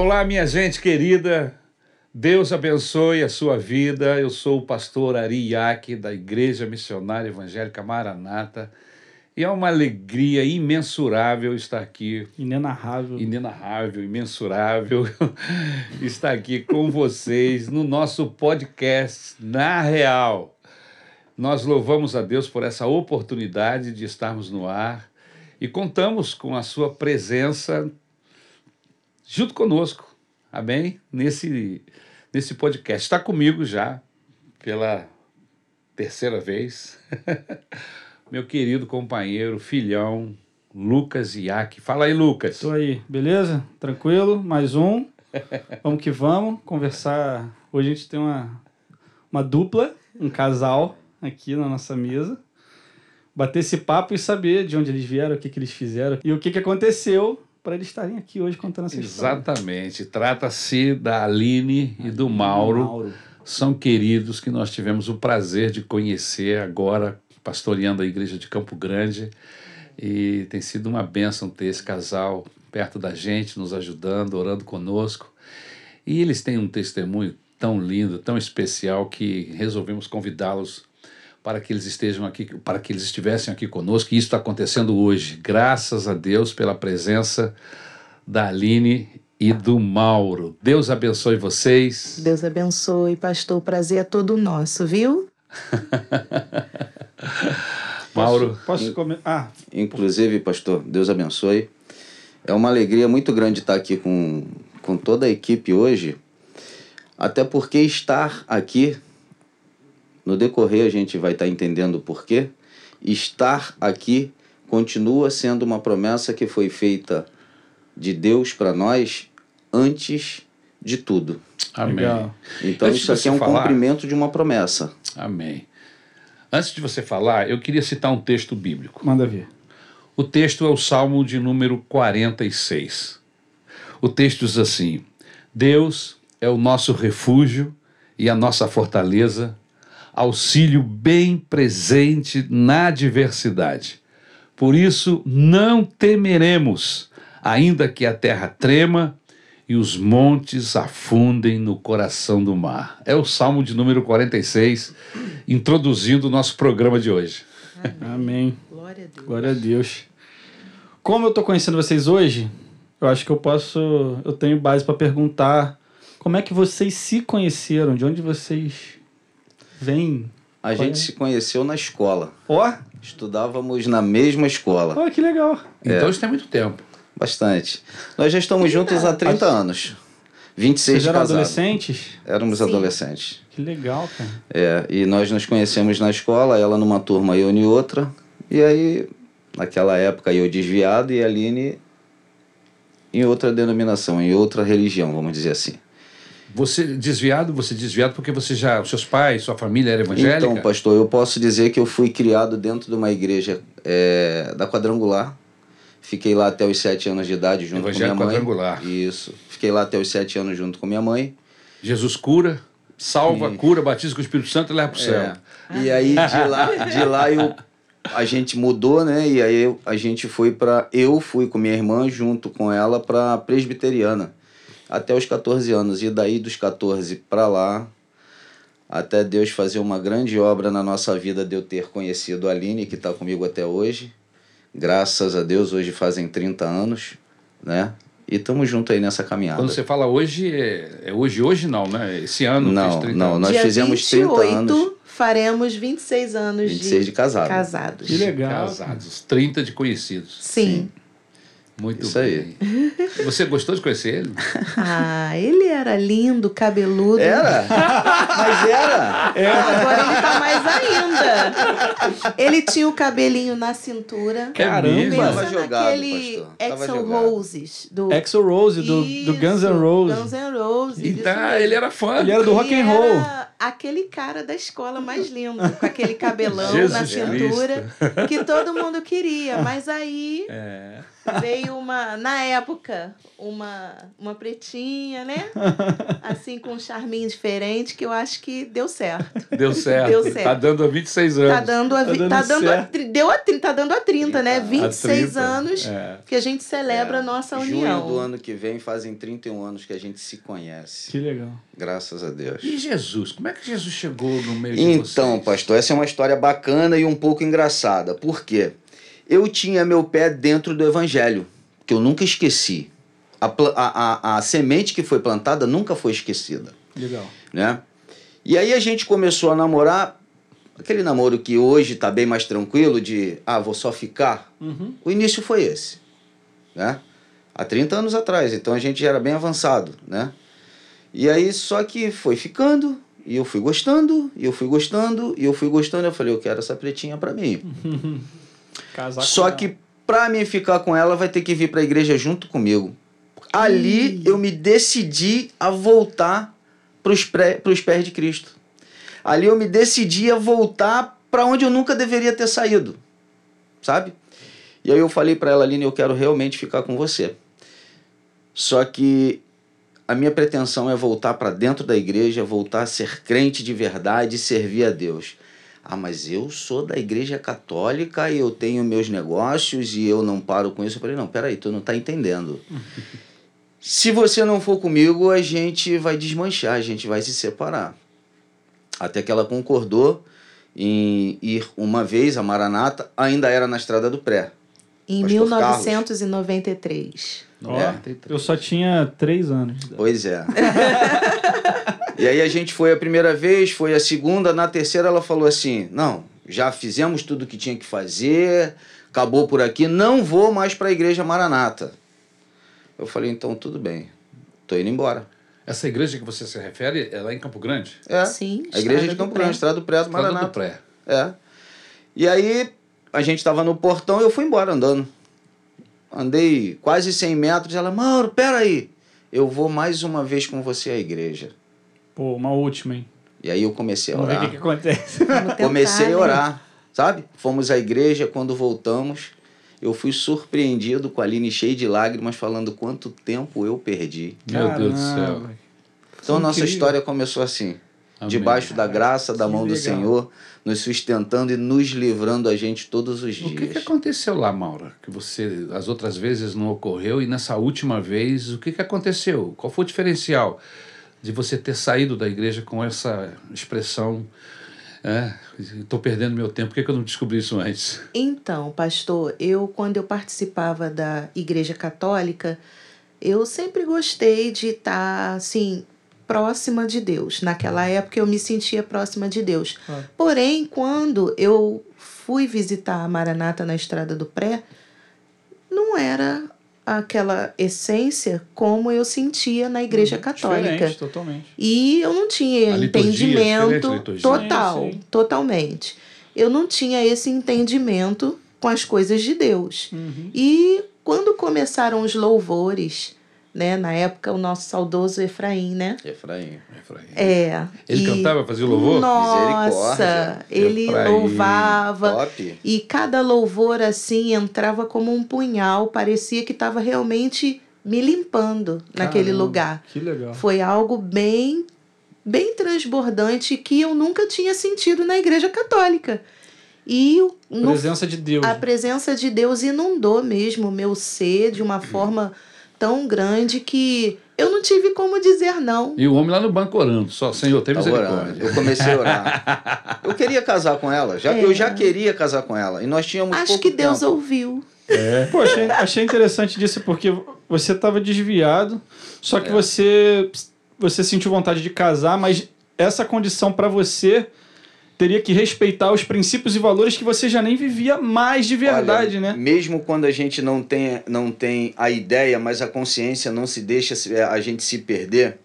Olá, minha gente querida. Deus abençoe a sua vida. Eu sou o pastor Ari Iac, da Igreja Missionária Evangélica Maranata. E é uma alegria imensurável estar aqui. Inenarrável. Inenarrável, imensurável. estar aqui com vocês no nosso podcast Na Real. Nós louvamos a Deus por essa oportunidade de estarmos no ar e contamos com a sua presença junto conosco. Amém? Nesse, nesse podcast. Está comigo já pela terceira vez. Meu querido companheiro, filhão, Lucas Iac. Fala aí, Lucas. Estou aí, beleza? Tranquilo? Mais um. Vamos que vamos conversar. Hoje a gente tem uma, uma dupla, um casal aqui na nossa mesa. Bater esse papo e saber de onde eles vieram, o que, que eles fizeram e o que, que aconteceu para eles estarem aqui hoje contando essa história. Exatamente. Trata-se da Aline e do Mauro. Mauro. São queridos que nós tivemos o prazer de conhecer agora, pastoreando a igreja de Campo Grande. E tem sido uma bênção ter esse casal perto da gente, nos ajudando, orando conosco. E eles têm um testemunho tão lindo, tão especial, que resolvemos convidá-los para que eles estejam aqui, para que eles estivessem aqui conosco. E isso está acontecendo hoje, graças a Deus pela presença da Aline e do Mauro. Deus abençoe vocês. Deus abençoe, pastor. O prazer é todo nosso, viu? Mauro. Posso, posso Ah, inclusive, pastor, Deus abençoe. É uma alegria muito grande estar aqui com, com toda a equipe hoje, até porque estar aqui no decorrer a gente vai estar tá entendendo o porquê. Estar aqui continua sendo uma promessa que foi feita de Deus para nós antes de tudo. Amém. Então Antes isso aqui é um falar, cumprimento de uma promessa. Amém. Antes de você falar, eu queria citar um texto bíblico. Manda ver. O texto é o Salmo de número 46. O texto diz assim: Deus é o nosso refúgio e a nossa fortaleza, auxílio bem presente na diversidade. Por isso, não temeremos, ainda que a terra trema e os montes afundem no coração do mar. É o Salmo de número 46, introduzindo o nosso programa de hoje. Amém. Glória a Deus. Glória a Deus. Como eu estou conhecendo vocês hoje, eu acho que eu posso, eu tenho base para perguntar como é que vocês se conheceram, de onde vocês Vem. A gente é? se conheceu na escola. Ó. Oh. Estudávamos na mesma escola. Olha que legal. É. Então isso tem muito tempo. Bastante. Nós já estamos juntos há 30 anos. 26 Vocês eram adolescentes? Éramos Sim. adolescentes. Que legal, cara. É, e nós nos conhecemos na escola, ela numa turma e eu em outra. E aí, naquela época, eu desviado e a Aline em outra denominação, em outra religião, vamos dizer assim. Você desviado, você desviado porque você já, seus pais, sua família era evangélica? Então, pastor, eu posso dizer que eu fui criado dentro de uma igreja é, da Quadrangular. Fiquei lá até os sete anos de idade junto Evangelho com minha mãe. Quadrangular. Isso. Fiquei lá até os sete anos junto com minha mãe. Jesus cura, salva, cura, batiza com o Espírito Santo e leva para o céu. É. E aí de lá, de lá eu, a gente mudou, né? E aí a gente foi para eu fui com minha irmã junto com ela para presbiteriana até os 14 anos. E daí dos 14 para lá, até Deus fazer uma grande obra na nossa vida de eu ter conhecido a Aline, que está comigo até hoje. Graças a Deus, hoje fazem 30 anos, né? E estamos juntos aí nessa caminhada. Quando você fala hoje, é, é hoje, hoje não, né? Esse ano não, 30 não, nós Dia fizemos 28, 30 anos. faremos 26 anos 26 de, de casado. casados. Que legal. Casados, 30 de conhecidos. Sim. Sim. Muito Isso bem. aí. Você gostou de conhecer ele? Ah, ele era lindo, cabeludo. Era? Mas era? era. Agora ele tá mais ainda. Ele tinha o cabelinho na cintura. Caramba! Tava jogado, naquele Axel Roses. Do... Axel Rose, do, do Guns N' Roses. Guns N' Roses. Então, ele era fã. Ele era do rock and roll. aquele cara da escola mais lindo, com aquele cabelão Jesus na cintura, que todo mundo queria. Mas aí É. veio uma, na época, uma, uma pretinha, né? Assim, com um charminho diferente, que eu acho que deu certo. Deu certo. Deu certo. Tá dando há 26 anos. Tá dando a, Tá dando tá dando a, deu a, tá dando a 30, né? A 26 30, anos é. que a gente celebra a nossa Junho união. do ano que vem fazem 31 anos que a gente se conhece. Que legal. Graças a Deus. E Jesus? Como é que Jesus chegou no meio de Então, vocês? pastor, essa é uma história bacana e um pouco engraçada. Por quê? Eu tinha meu pé dentro do evangelho, que eu nunca esqueci. A, a, a, a semente que foi plantada nunca foi esquecida, Legal. né? E aí a gente começou a namorar, aquele namoro que hoje tá bem mais tranquilo, de, ah, vou só ficar. Uhum. O início foi esse, né? Há 30 anos atrás, então a gente já era bem avançado, né? E aí só que foi ficando, e eu fui gostando, e eu fui gostando, e eu fui gostando, eu falei, eu quero essa pretinha pra mim. Casar Só que pra mim ficar com ela vai ter que vir pra igreja junto comigo. Ali eu me decidi a voltar pros, pré, pros pés de Cristo. Ali eu me decidi a voltar pra onde eu nunca deveria ter saído. Sabe? E aí eu falei pra ela, Aline, eu quero realmente ficar com você. Só que a minha pretensão é voltar pra dentro da igreja, voltar a ser crente de verdade e servir a Deus. Ah, mas eu sou da igreja católica e eu tenho meus negócios e eu não paro com isso. Eu falei, não, peraí, tu não tá entendendo. Se você não for comigo, a gente vai desmanchar, a gente vai se separar. Até que ela concordou em ir uma vez a Maranata, ainda era na Estrada do Pré. Em Pastor 1993. Ó, É. eu só tinha três anos. Pois é. e aí a gente foi a primeira vez, foi a segunda, na terceira ela falou assim: "Não, já fizemos tudo que tinha que fazer, acabou por aqui, não vou mais para a igreja Maranata". Eu falei: "Então tudo bem. Tô indo embora". Essa igreja que você se refere, ela é em Campo Grande? É. Sim, a igreja Estrada de do Campo Pré. Grande, Estrada do Pré do Estrada do Maranata. Pré. É. E aí a gente tava no portão e eu fui embora andando. Andei quase 100 metros. Ela, Mauro, peraí. Eu vou mais uma vez com você à igreja. Pô, uma última, hein? E aí eu comecei a Vamos ver o orar. que, que acontece. Comecei a né? orar, sabe? Fomos à igreja, quando voltamos, eu fui surpreendido com a Aline cheia de lágrimas, falando quanto tempo eu perdi. Meu Deus do céu. Caramba. Então, nossa Incrível. história começou assim. Amém. Debaixo da graça, da Que mão do legal. Senhor, nos sustentando e nos livrando a gente todos os O que, que dias. aconteceu lá, Maura? Que você, as outras vezes não ocorreu e nessa última vez, o que, que aconteceu? Qual foi o diferencial de você ter saído da igreja com essa expressão? Estou perdendo meu tempo, por que, que eu não descobri isso antes? Então, pastor, eu quando eu participava da Igreja Católica, eu sempre gostei de estar assim próxima de Deus. Naquela época eu me sentia próxima de Deus. Claro. Porém, quando eu fui visitar a Maranata na Estrada do Pré, não era aquela essência como eu sentia na Igreja Católica. Diferente, totalmente. E eu não tinha A entendimento liturgia. total, Sim, sim. totalmente. Eu não tinha esse entendimento com as coisas de Deus. Uhum. E quando começaram os louvores, né, na época o nosso saudoso Efraim, né? Efraim. Efraim. É. Ele e- cantava, fazia louvor? Nossa, ele Efraim. louvava. Top. E cada louvor assim entrava como um punhal, parecia que estava realmente me limpando naquele Caramba, lugar. Que legal. Foi algo bem bem transbordante que eu nunca tinha sentido na igreja católica. E no- Presença de Deus. a presença de Deus inundou mesmo o meu ser de uma forma tão grande que eu não tive como dizer não. E o homem lá no banco orando, só, Senhor, tem orando. misericórdia. Eu comecei a orar. Eu queria casar com ela. Já, É. Eu já queria casar com ela. E nós tínhamos Acho pouco que Deus tempo. ouviu. Pô, achei, achei interessante disso porque você estava desviado, só que É. você você sentiu vontade de casar, mas essa condição para você teria que respeitar os princípios e valores que você já nem vivia mais de verdade, Olha, né? Mesmo quando a gente não tem, não tem a ideia, mas a consciência não se deixa a gente se perder,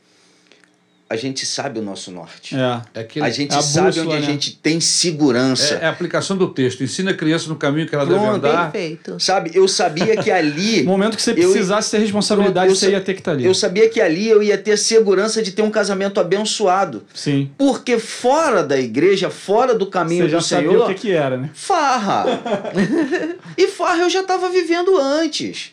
a gente sabe o nosso norte. É. É aquele, A gente É a sabe bússola, onde a né? gente tem segurança. é, é a aplicação do texto. Ensina a criança no caminho que ela deve Pronto. andar. Perfeito. Sabe, eu sabia que ali. No momento que você Eu- precisasse ter responsabilidade, eu você ia ter que estar ali. Eu sabia que ali eu ia ter segurança de ter um casamento abençoado. Sim. Porque fora da igreja, fora do caminho Você já do sabia Senhor, o que, que era, né? farra. e farra eu já estava vivendo antes.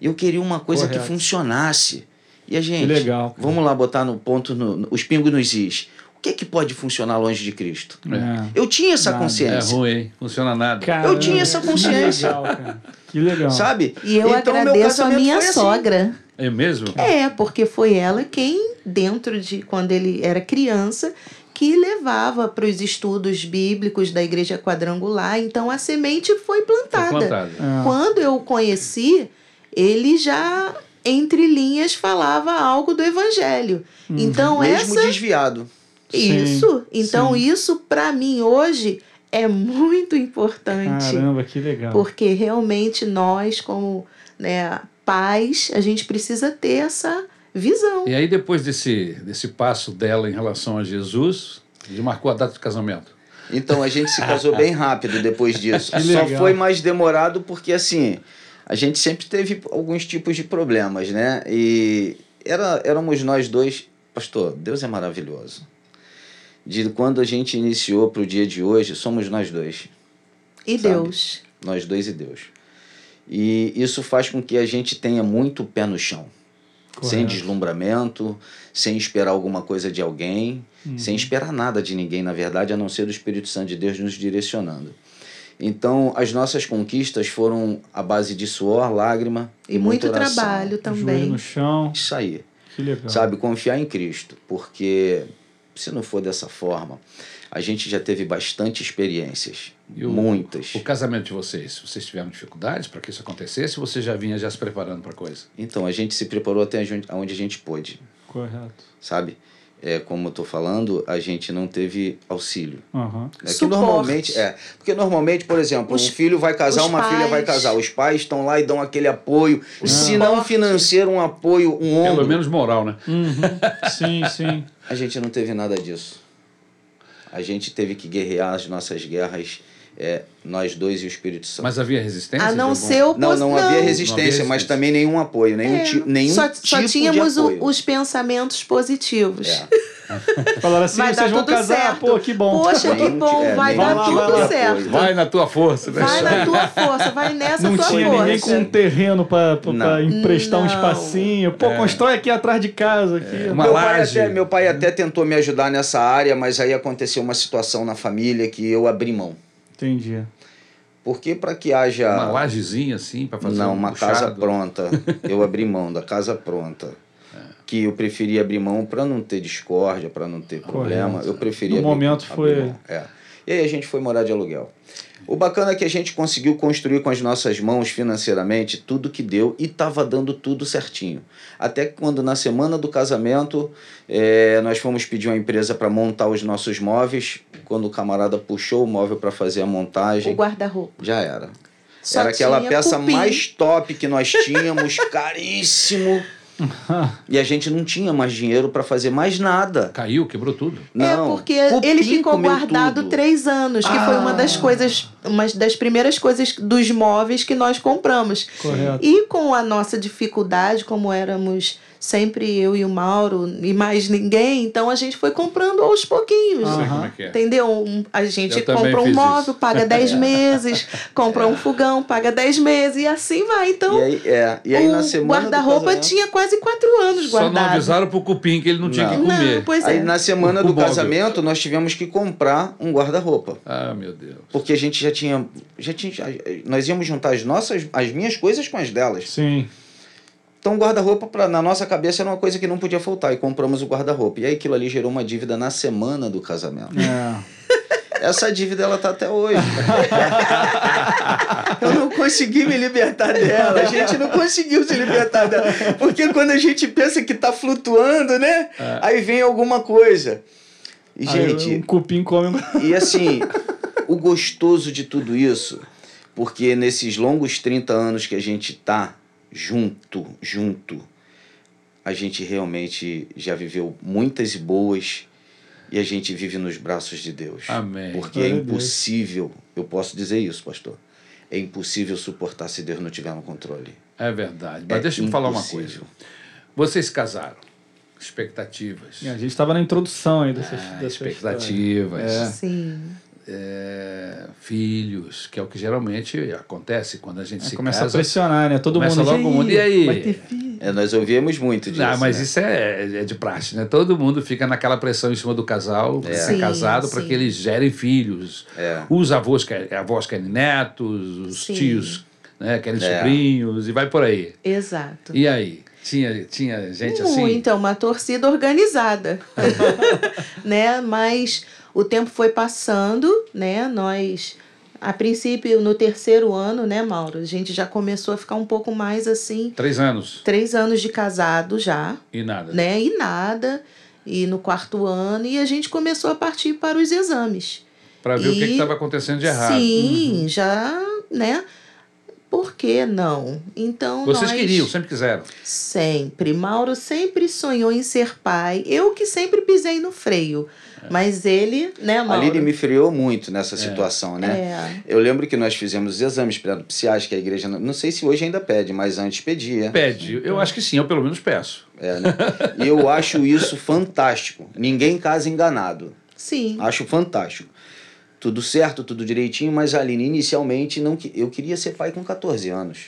Eu queria uma coisa Correto. que funcionasse. E a gente, Que legal, vamos lá botar no ponto, no, no- os pingos nos is. O que é que pode funcionar longe de Cristo? É. Eu tinha essa Nada. É consciência. ruim, hein? Funciona nada. Caramba, tinha essa que consciência. legal, cara. Que legal. Sabe? E eu Então, agradeço a minha assim. sogra. É mesmo? É, porque foi ela quem, dentro de quando ele era criança, que levava para os estudos bíblicos da igreja quadrangular. Então a semente foi Foi plantada. É. Quando eu o conheci, ele já entre linhas falava algo do evangelho. Então Mesmo essa desviado. Sim, isso, então sim. isso para mim hoje é muito importante. Caramba, que legal. Porque realmente nós, como né, pais, a gente precisa ter essa visão. E aí, depois desse, desse passo dela em relação a Jesus, ele marcou a data do casamento. Então a gente se casou bem rápido depois disso. Que Só legal. foi mais demorado porque assim, a gente sempre teve alguns tipos de problemas, né? E era, éramos nós dois, pastor, Deus é maravilhoso. De quando a gente iniciou para o dia de hoje, somos nós dois. E Sabe? Deus. Nós dois e Deus. E isso faz com que a gente tenha muito pé no chão. Sem Correto. deslumbramento, sem esperar alguma coisa de alguém, Uhum. sem esperar nada de ninguém, na verdade, a não ser do Espírito Santo de Deus nos direcionando. Então, as nossas conquistas foram à base de suor, lágrima e, E muito oração. trabalho Joelho também. no chão. Isso aí. Que legal. Sabe, confiar em Cristo, porque se não for dessa forma, a gente já teve bastante experiências, E o- muitas. O casamento de vocês, vocês tiveram dificuldades para que isso acontecesse ou você já vinha já se preparando para a coisa? Então, a gente se preparou até onde- aonde a gente pôde, Correto. sabe? É, como eu tô falando, a gente não teve auxílio. Aham. É que normalmente é. Porque normalmente, por exemplo, Os- um filho vai casar, uma filha vai pais. casar. Os pais estão lá e dão aquele apoio. Se não financeiro, um apoio, um ombro. Pelo menos moral, né? Uhum. Sim, sim. A gente não teve nada disso. A gente teve que guerrear as nossas guerras, é, nós dois e o Espírito Santo. Mas havia resistência? A não algum- ser o não, pos- não havia Não resistência, havia mas resistência. também nenhum apoio, nenhum, É, ti, nenhum só, tipo só tínhamos de o- os pensamentos positivos. É. Falaram assim, Vai vocês vão casar, certo. pô, que bom. Poxa, que bom, é, vai dar tipo tudo apoio. certo. Vai na tua força, né? Vai na tua força, vai nessa Não tua tinha força. ninguém com um terreno pra, pra, pra Não. emprestar um Não. espacinho. Pô, constrói aqui atrás de casa. Aqui. Uma meu, pai laje. até, meu pai até tentou me ajudar nessa área, mas aí aconteceu uma situação na família que eu abri mão. Entendi. Porque para que haja Uma lajezinha assim para fazer não um uma puxado. casa pronta, eu abri mão da casa pronta. Que eu preferi abrir mão para não ter discórdia, para não ter problema. Eu preferi No abrir- momento abrir foi- mão. É. E aí a gente foi morar de aluguel. O bacana é que a gente conseguiu construir com as nossas mãos financeiramente tudo que deu e estava dando tudo certinho. Até que quando na semana do casamento eh, nós fomos pedir uma empresa para montar os nossos móveis, quando o camarada puxou o móvel para fazer a O montagem, guarda-roupa. já era. Só era aquela peça cupim. mais top que nós tínhamos, caríssimo. E a gente não tinha mais dinheiro para fazer mais nada. Caiu, quebrou tudo. Não, é porque ele ficou guardado tudo. três anos, que foi uma das Ah. coisas, uma das primeiras coisas dos móveis que nós compramos. Correto. E com a nossa dificuldade, como éramos sempre eu e o Mauro e mais ninguém, então a gente foi comprando aos pouquinhos. Como é que é. Entendeu? Um- a gente Eu compra um móvel, isso. paga 10 meses, compra um fogão, paga 10 meses, e assim vai. Então, E aí, é, e aí o na semana do guarda-roupa tinha quase 4 anos Só não guardado. avisaram pro cupim que ele não tinha que Não. comer. Não, pois Aí é. na semana O do móvel. casamento nós tivemos que comprar um guarda-roupa. Ah, meu Deus. Porque a gente já tinha, já tinha. já- Nós íamos juntar as nossas, as minhas coisas com as delas. Sim. Então o guarda-roupa na nossa cabeça era uma coisa que não podia faltar. E compramos o guarda-roupa. E aí aquilo ali gerou uma dívida na semana do casamento. É. Essa dívida ela tá até hoje. Eu não consegui me libertar dela. A gente não conseguiu se libertar dela. Porque quando a gente pensa que tá flutuando, né? Aí vem alguma coisa. E, Aí gente, um cupim come. e assim, o gostoso de tudo isso, porque nesses longos 30 anos que a gente tá junto, junto, a gente realmente já viveu muitas boas e a gente vive nos braços de Deus. Amém. Porque é impossível, eu posso dizer isso, pastor. É impossível suportar se Deus não tiver no controle. É verdade. Mas é deixa eu falar uma coisa. Vocês casaram. Expectativas. E a gente estava na introdução aí dessas, ah, dessas expectativas. É. Sim. É, filhos, que é o que geralmente acontece quando a gente é, se começa casa. a pressionar, né? Todo mundo logo mundo. E aí? Vai ter filho. É, nós ouvimos muito disso. Não, mas né? isso é, é de praxe, né? Todo mundo fica naquela pressão em cima do casal, é. Sim, casado, para que eles gerem filhos. É. Os avós, querem, avós querem netos, os sim. tios né, querem é. sobrinhos, e vai por aí. Exato. E aí? Tinha, tinha gente Muito, assim? Então, uma torcida organizada. né? Mas o tempo foi passando, né? Nós, a princípio, no terceiro ano, né, Mauro? A gente já começou a ficar um pouco mais assim. Três anos. Três anos de casado já. E nada. Né? E nada. E no quarto ano, e a gente começou a partir para os exames. Para ver e, o que estava acontecendo de errado. Sim, uhum. já, né? Por que não? Então Vocês nós... queriam, sempre quiseram? Sempre. Mauro sempre sonhou em ser pai. Eu que sempre pisei no freio. Mas ele, né, Mauro? Ali ele me freou muito nessa é. situação, né? É. Eu lembro que nós fizemos os exames psiquiátricos que a igreja, não sei se hoje ainda pede, mas antes pedia. Pede. Eu acho que sim, eu pelo menos peço. É, né? E eu acho isso fantástico. Ninguém casa enganado. Sim. Acho fantástico tudo certo, tudo direitinho, mas a Aline inicialmente não eu queria ser pai com 14 anos.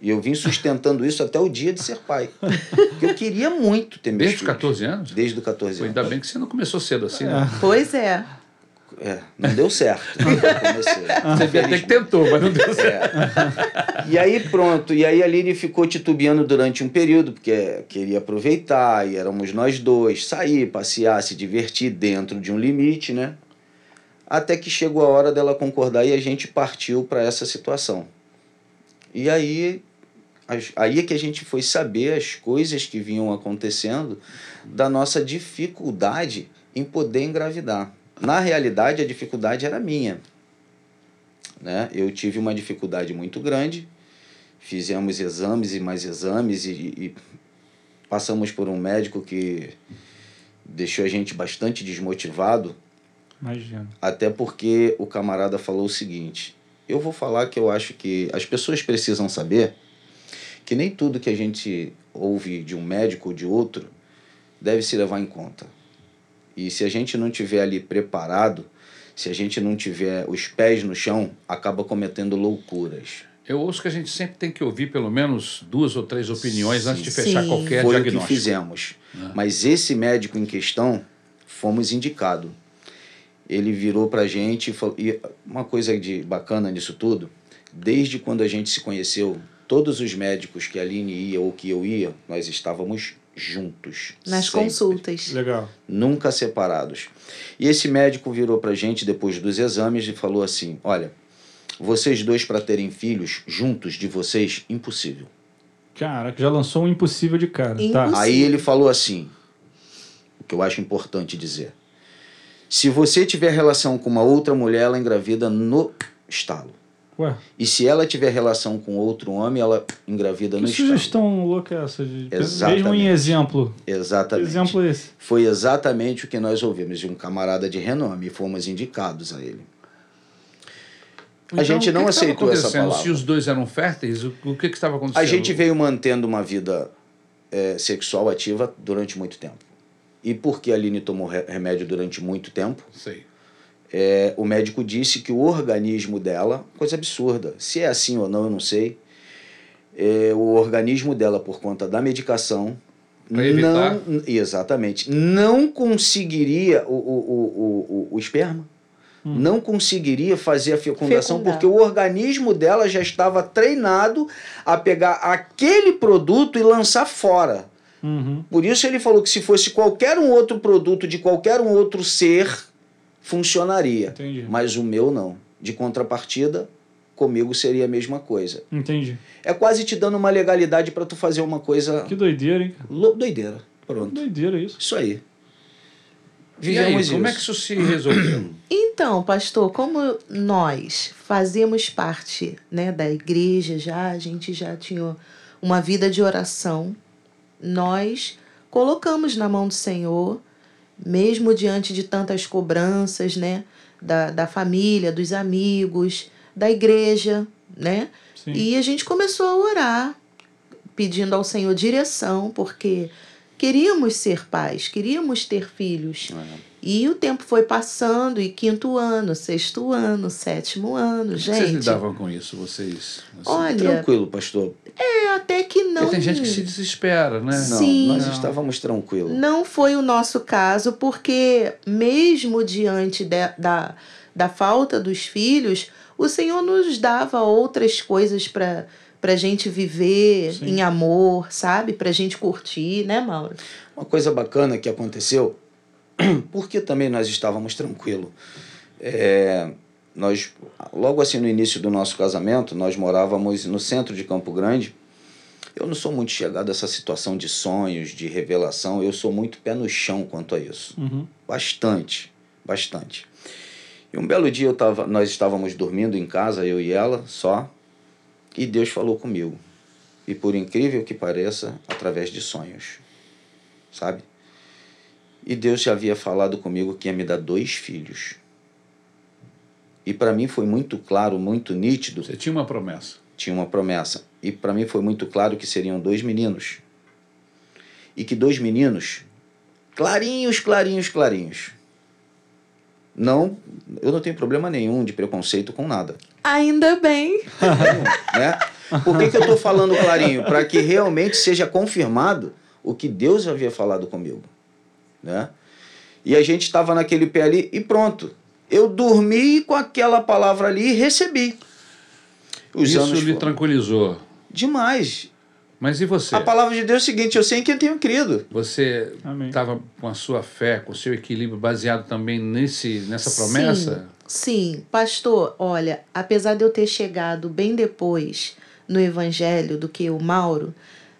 E eu vim sustentando isso até o dia de ser pai. Porque eu queria muito ter Desde os 14 anos? Desde os 14 anos. Ainda bem que você não começou cedo assim, né? Pois é. É, não deu certo. Você até que tentou, mas não deu certo. É. E aí pronto, e aí a Aline ficou titubeando durante um período, porque queria aproveitar, e éramos nós dois, sair, passear, se divertir dentro de um limite, né? até que chegou a hora dela concordar e a gente partiu para essa situação. E aí, aí é que a gente foi saber as coisas que vinham acontecendo da nossa dificuldade em poder engravidar. Na realidade, a dificuldade era minha. Né? Eu tive uma dificuldade muito grande, fizemos exames e mais exames e, e passamos por um médico que deixou a gente bastante desmotivado Imagina. Até porque o camarada falou o seguinte: eu vou falar que eu acho que as pessoas precisam saber que nem tudo que a gente ouve de um médico ou de outro deve se levar em conta. E se a gente não tiver ali preparado, se a gente não tiver os pés no chão, acaba cometendo loucuras. Eu ouço que a gente sempre tem que ouvir pelo menos duas ou três opiniões sim, antes de fechar sim. qualquer Foi diagnóstico. Foi o que fizemos. É. Mas esse médico em questão, fomos indicados ele virou pra gente e falou. E uma coisa de bacana nisso tudo, desde quando a gente se conheceu, todos os médicos que a Aline ia ou que eu ia, nós estávamos juntos. Nas sempre. consultas. Legal. Nunca separados. E esse médico virou pra gente depois dos exames e falou assim: olha, vocês dois para terem filhos juntos de vocês, impossível. Cara, que já lançou um impossível de cara. Impossível. Tá. Aí ele falou assim, o que eu acho importante dizer. Se você tiver relação com uma outra mulher, ela engravida no estalo. Ué. E se ela tiver relação com outro homem, ela engravida que no estalo. Que sugestão louca é essa? De... Exatamente. Mesmo em exemplo. Exatamente. Que exemplo é esse? Foi exatamente o que nós ouvimos de um camarada de renome e fomos indicados a ele. Então, a gente não que aceitou que essa palavra. Se os dois eram férteis, o, o que estava acontecendo? A gente veio mantendo uma vida é, sexual ativa durante muito tempo. E porque a Aline tomou remédio durante muito tempo, Sei. É, o médico disse que o organismo dela, coisa absurda, se é assim ou não, eu não sei. É, o organismo dela, por conta da medicação, não exatamente não conseguiria o, o, o, o, o esperma hum. não conseguiria fazer a fecundação Fecundar. porque o organismo dela já estava treinado a pegar aquele produto e lançar fora Uhum. Por isso ele falou que se fosse qualquer um outro produto de qualquer um outro ser, funcionaria. Entendi. Mas o meu não. De contrapartida, comigo seria a mesma coisa. Entendi. É quase te dando uma legalidade para tu fazer uma coisa. Que doideira, hein? Lo... Doideira. Pronto. Doideira isso. Isso aí. Vivemos aí, isso. Como é que isso se resolveu? Então, pastor, como nós fazemos parte né, da igreja já, a gente já tinha uma vida de oração nós colocamos na mão do Senhor, mesmo diante de tantas cobranças, né? Da, da família, dos amigos, da igreja, né? Sim. E a gente começou a orar, pedindo ao Senhor direção, porque queríamos ser pais, queríamos ter filhos. E o tempo foi passando, e quinto ano, sexto ano, sétimo ano, gente. Vocês lidavam com isso, vocês? assim? Olha, Tranquilo, pastor. É até que não. Porque tem gente que se desespera, né? Não, Sim. nós Não. estávamos tranquilos. Não foi o nosso caso, porque mesmo diante de- da, da falta dos filhos, o Senhor nos dava outras coisas para para gente viver Sim. em amor, sabe? Para gente curtir, né, Mauro? Uma coisa bacana que aconteceu, porque também nós estávamos tranquilos. É, nós, logo assim no início do nosso casamento, nós morávamos no centro de Campo Grande. Eu não sou muito chegado a essa situação de sonhos, de revelação. Eu sou muito pé no chão quanto a isso. Uhum. Bastante, bastante. E um belo dia eu tava, nós estávamos dormindo em casa, eu e ela, só, e Deus falou comigo. E por incrível que pareça, através de sonhos. Sabe? E Deus já havia falado comigo que ia me dar dois filhos. E para mim foi muito claro, muito nítido, Você tinha uma promessa. tinha uma promessa. E para mim foi muito claro que seriam dois meninos. E que dois meninos, clarinhos, clarinhos, clarinhos. Não, eu não tenho problema nenhum de preconceito com nada. Ainda bem. Né? Por que, que eu estou falando clarinho? Para que realmente seja confirmado o que Deus havia falado comigo. Né? E a gente estava naquele pé ali e pronto. Eu dormi com aquela palavra ali e recebi. Os Isso anos lhe foram- tranquilizou. Demais. Mas e você? A palavra de Deus é o seguinte: eu sei em quem tenho crido. Você estava com a sua fé, com o seu equilíbrio baseado também nesse, nessa promessa? Sim, sim, pastor, olha, apesar de eu ter chegado bem depois no evangelho do que o Mauro,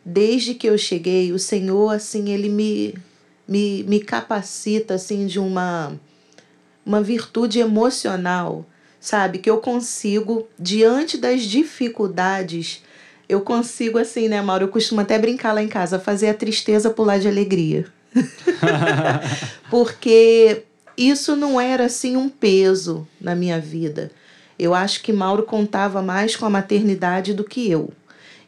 desde que eu cheguei, o Senhor assim, ele me me, me capacita assim de uma uma virtude emocional, sabe, que eu consigo diante das dificuldades, eu consigo assim, né, Mauro, eu costumo até brincar lá em casa, fazer a tristeza pular de alegria. porque isso não era assim um peso na minha vida. Eu acho que Mauro contava mais com a maternidade do que eu.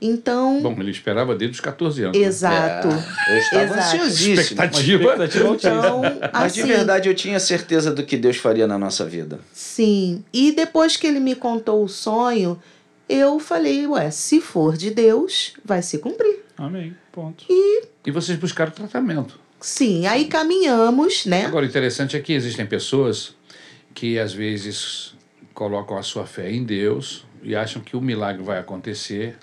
Então, Bom, ele esperava desde os 14 anos. né? exato. É, eu estava Exato. ansiosíssimo. Expectativa. Expectativa. Então, Mas de assim, verdade eu tinha certeza do que Deus faria na nossa vida. sim. E depois que ele me contou o sonho, eu falei, ué, se for de Deus, vai se cumprir. Amém. Ponto. E vocês buscaram tratamento. Sim, aí caminhamos, né? Agora, o interessante é que existem pessoas que às vezes colocam a sua fé em Deus e acham que o milagre vai acontecer,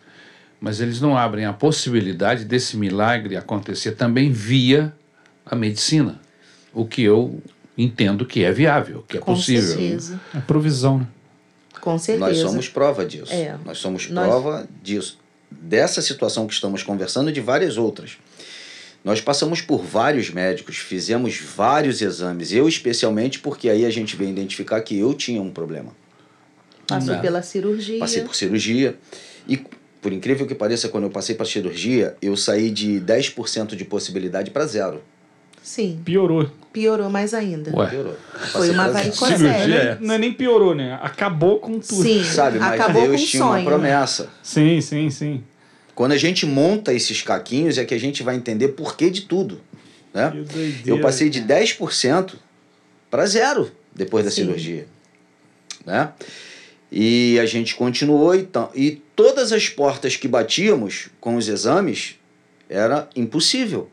mas eles não abrem a possibilidade desse milagre acontecer também via a medicina, o que eu entendo que é viável, que é Com possível. certeza. É provisão, né? Com certeza. Nós somos prova disso. É. Nós somos Nós- prova disso. Dessa situação que estamos conversando e de várias outras. Nós passamos por vários médicos, fizemos vários exames. Eu, especialmente, porque aí a gente veio identificar que eu tinha um problema. Passou pela cirurgia. Passei por cirurgia. E, por incrível que pareça, quando eu passei para cirurgia, eu saí de 10% de possibilidade para zero. Sim, Piorou. piorou mais ainda. Ué, Piorou. Foi uma varicocele. Cirurgia é. Não é nem piorou, né? Acabou com tudo. Sim, Sabe, mas acabou Deus com tinha sonho. uma promessa. Sim, sim, sim. Quando a gente monta esses caquinhos, é que a gente vai entender porquê de tudo. Né? Eu passei de 10% para zero depois da Sim. cirurgia. Né? E a gente continuou então. E todas as portas que batíamos com os exames era impossível.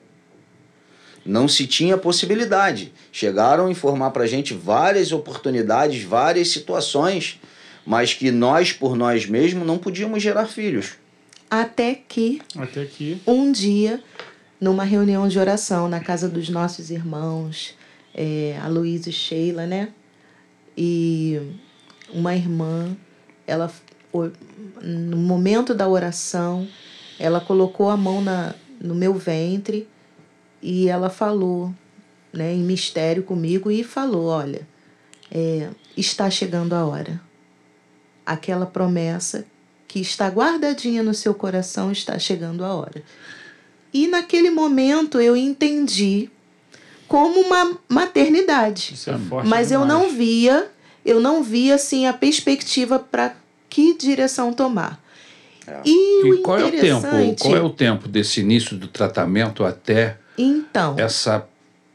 Não se tinha possibilidade. Chegaram a informar para a gente várias oportunidades, várias situações, mas que nós, por nós mesmos, não podíamos gerar filhos. Até que Até aqui. um dia, numa reunião de oração na casa dos nossos irmãos, é, a Luísa e Sheila, né? E uma irmã, ela, no momento da oração, ela colocou a mão na, no meu ventre e ela falou, né, em mistério comigo e falou: Olha, é, está chegando a hora. Aquela promessa que está guardadinha no seu coração está chegando a hora. E naquele momento eu entendi como uma maternidade. Isso é forte Mas eu demais. não via, eu não via assim a perspectiva para que direção tomar. E, o E qual é o tempo? Qual é o tempo desse início do tratamento até então, essa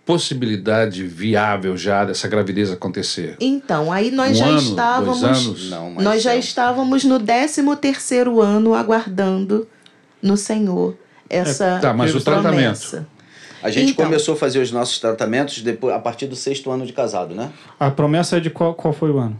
possibilidade viável já dessa gravidez acontecer? então, aí nós um já ano, estávamos dois anos? Não, mas Nós já é- estávamos no 13 terceiro ano aguardando no Senhor essa Tá, mas o promessa. tratamento? A gente Então. começou a fazer os nossos tratamentos depois, a partir do sexto ano de casado, né? A promessa é de qual, qual foi o ano?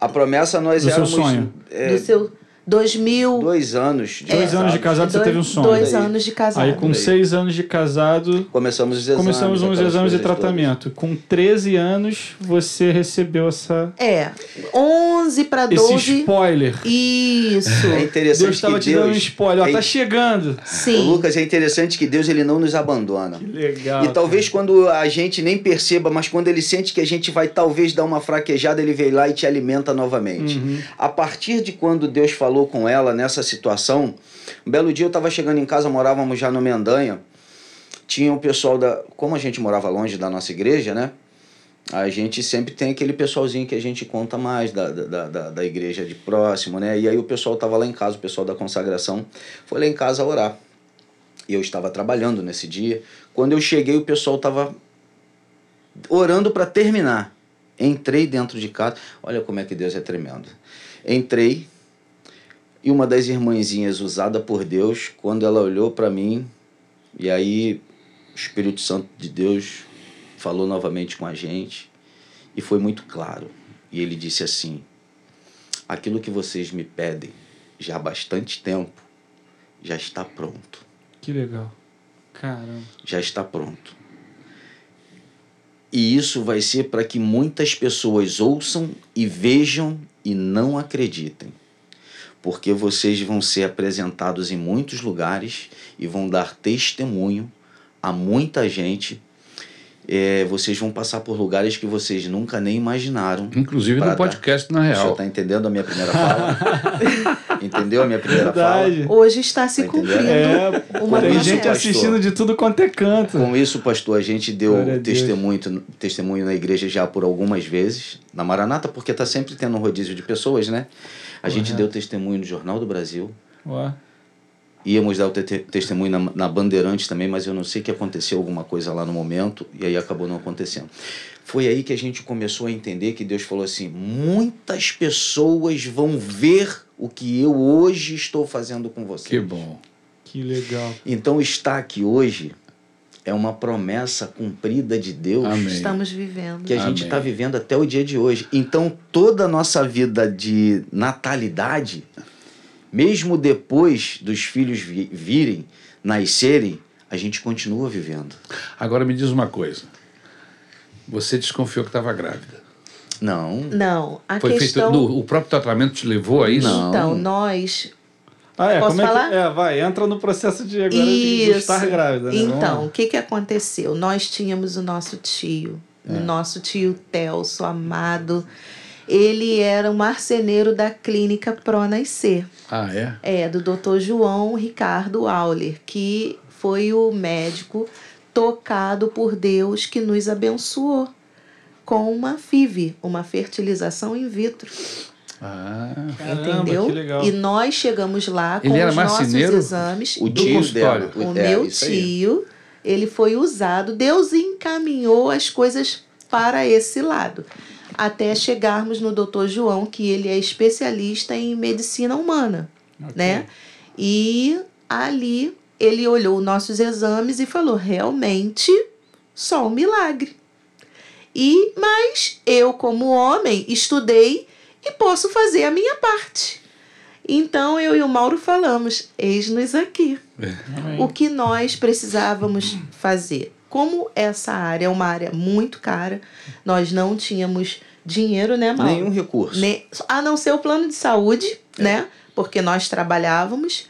A promessa nós Do seu éramos sonho. é, Do seu 2000, dois anos de Dois anos de casado você teve um sonho. dois anos de casado. Aí com seis anos de casado, Começamos os exames. começamos uns exames de tratamento. Com 13 anos, você recebeu essa, É, 11 para esse 12. spoiler. Isso. todas. É interessante Deus estava que te dando um Deus... spoiler. Ó, é- tá chegando. Sim. Lucas, é interessante que Deus ele não nos abandona. Que legal. E talvez quando a gente nem perceba, mas quando ele sente que a gente vai talvez dar uma fraquejada, ele vem lá e te alimenta novamente. Uhum. A partir de quando Deus falou com ela nessa situação, um belo dia eu estava chegando em casa, morávamos já no Mendanha. Tinha o pessoal da. Como a gente morava longe da nossa igreja, né? A gente sempre tem aquele pessoalzinho que a gente conta mais da, da, da, da igreja de próximo, né? E aí o pessoal estava lá em casa, o pessoal da consagração foi lá em casa orar. E eu estava trabalhando nesse dia. Quando eu cheguei, o pessoal estava orando para terminar. Entrei dentro de casa. Olha como é que Deus é tremendo. Entrei e uma das irmãzinhas usada por Deus, quando ela olhou para mim, e aí o Espírito Santo de Deus falou novamente com a gente e foi muito claro. E ele disse assim: Aquilo que vocês me pedem já há bastante tempo já está pronto. Que legal. Caramba. já está pronto. E isso vai ser para que muitas pessoas ouçam e vejam e não acreditem. Porque vocês vão ser apresentados em muitos lugares e vão dar testemunho a muita gente. É, vocês vão passar por lugares que vocês nunca nem imaginaram. Inclusive no podcast na Você real. está entendendo a minha primeira fala? Entendeu a minha primeira Verdade. Hoje está se Tá cumprindo É, uma tem gente pastor. assistindo de tudo quanto é canto. Com isso, pastor, a gente deu Glória testemunho, testemunho na igreja já por algumas vezes, na Maranata, porque tá sempre tendo um rodízio de pessoas, né? A gente Correto. deu testemunho no Jornal do Brasil, Ó, íamos dar o te- te- testemunho na, na Bandeirantes também, mas eu não sei que aconteceu alguma coisa lá no momento, e aí acabou não acontecendo. Foi aí que a gente começou a entender que Deus falou assim: muitas pessoas vão ver o que eu hoje estou fazendo com você. Que bom. que legal. Então, estar aqui hoje é uma promessa cumprida de Deus. Amém. Estamos vivendo. que a gente está vivendo até o dia de hoje. Então, toda a nossa vida de natalidade, mesmo depois dos filhos vi- virem, nascerem, a gente continua vivendo. Agora me diz uma coisa. Você desconfiou que estava grávida. Não. Não, a Foi questão. feito. no- o próprio tratamento te levou a isso? Não. Então, nós. Ah, é, Posso como é falar? que. É, vai, entra no processo de agora de, de Isso. estar grávida. Né? Então, o que, que aconteceu? Nós tínhamos o nosso tio, É. o nosso tio Telso, amado. Ele era um marceneiro da clínica Pro Nascer. Ah, é? É, do Dr. João Ricardo Auler, que foi o médico tocado por Deus que nos abençoou com uma FIV, uma fertilização in vitro, Ah, Caramba, entendeu? que legal. E nós chegamos lá com Ele era os marceneiro? nossos exames. O tio dela. O é, meu tio, ele foi usado. Deus encaminhou as coisas para esse lado. Até chegarmos no Dr. João, que ele é especialista em medicina humana, Ok. né? E ali ele olhou nossos exames e falou: realmente, só um milagre. E mas eu, como homem, estudei e posso fazer a minha parte. Então eu e o Mauro falamos: eis-nos aqui Amém. o que nós precisávamos fazer. Como essa área é uma área muito cara, nós não tínhamos dinheiro, né, Mauro? Nenhum recurso. Ne- A não ser o plano de saúde, né? Porque nós trabalhávamos.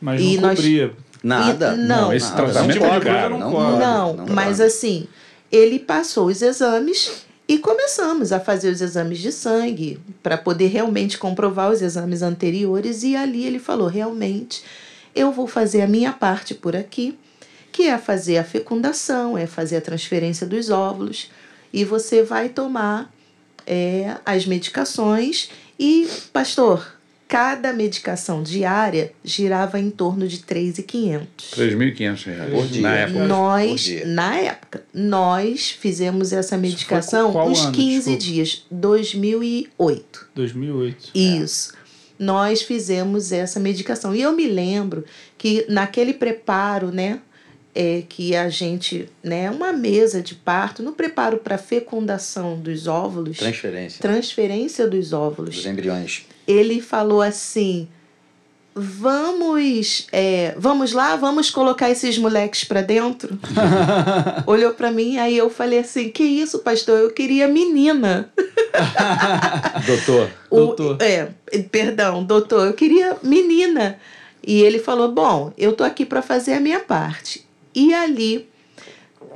Mas E não nós- cobria. Nada. E- não. Não, esse nada. tratamento Não é não Não não, não mas assim, ele passou os exames e começamos a fazer os exames de sangue para poder realmente comprovar os exames anteriores. E ali ele falou: realmente eu vou fazer a minha parte por aqui, que é fazer a fecundação, é fazer a transferência dos óvulos, e você vai tomar é, as medicações. E, pastor, cada medicação diária girava em torno de R$ 3.500. R$ 3.500 Por dia. na época. Nós, Por dia. na época, nós fizemos essa medicação qual uns ano? 15 Desculpa. dias, 2008. 2008. Isso. Nós fizemos essa medicação. E eu me lembro que naquele preparo, né, é, que a gente, né, uma mesa de parto, no preparo para fecundação dos óvulos, Transferência transferência dos óvulos, dos embriões. Ele falou assim: vamos, é, vamos lá, vamos colocar esses moleques para dentro. Olhou para mim, aí eu falei assim: que isso, pastor? Eu queria menina. Doutor, O- Doutor. é, perdão, doutor, eu queria menina. E ele falou: bom, eu tô aqui para fazer a minha parte. E ali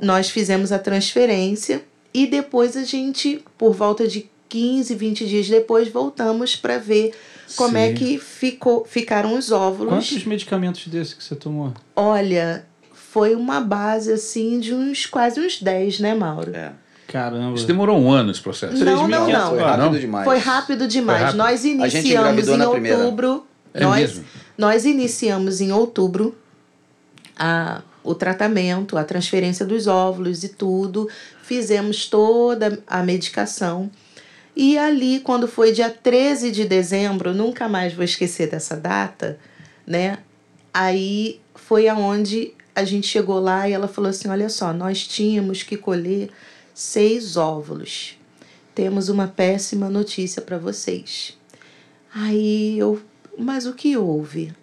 nós fizemos a transferência e depois a gente, por volta de 15, 20 dias depois, voltamos para ver como é Sim. que ficou, ficaram os óvulos. Quantos medicamentos desse que você tomou? Olha, foi uma base assim de uns quase uns 10, né, Mauro? É. Caramba. isso demorou um ano esse processo. Não, não, 3.500 não. Foi rápido não? demais. Foi rápido demais. rápido. Nós iniciamos em outubro. É nós, mesmo? nós iniciamos em outubro a, o tratamento, a transferência dos óvulos e tudo. Fizemos toda a medicação. E ali, quando foi dia 13 de dezembro, nunca mais vou esquecer dessa data, né? Aí foi aonde a gente chegou lá e ela falou assim: olha só, nós tínhamos que colher seis óvulos. Temos uma péssima notícia para vocês. Aí eu, mas o que houve?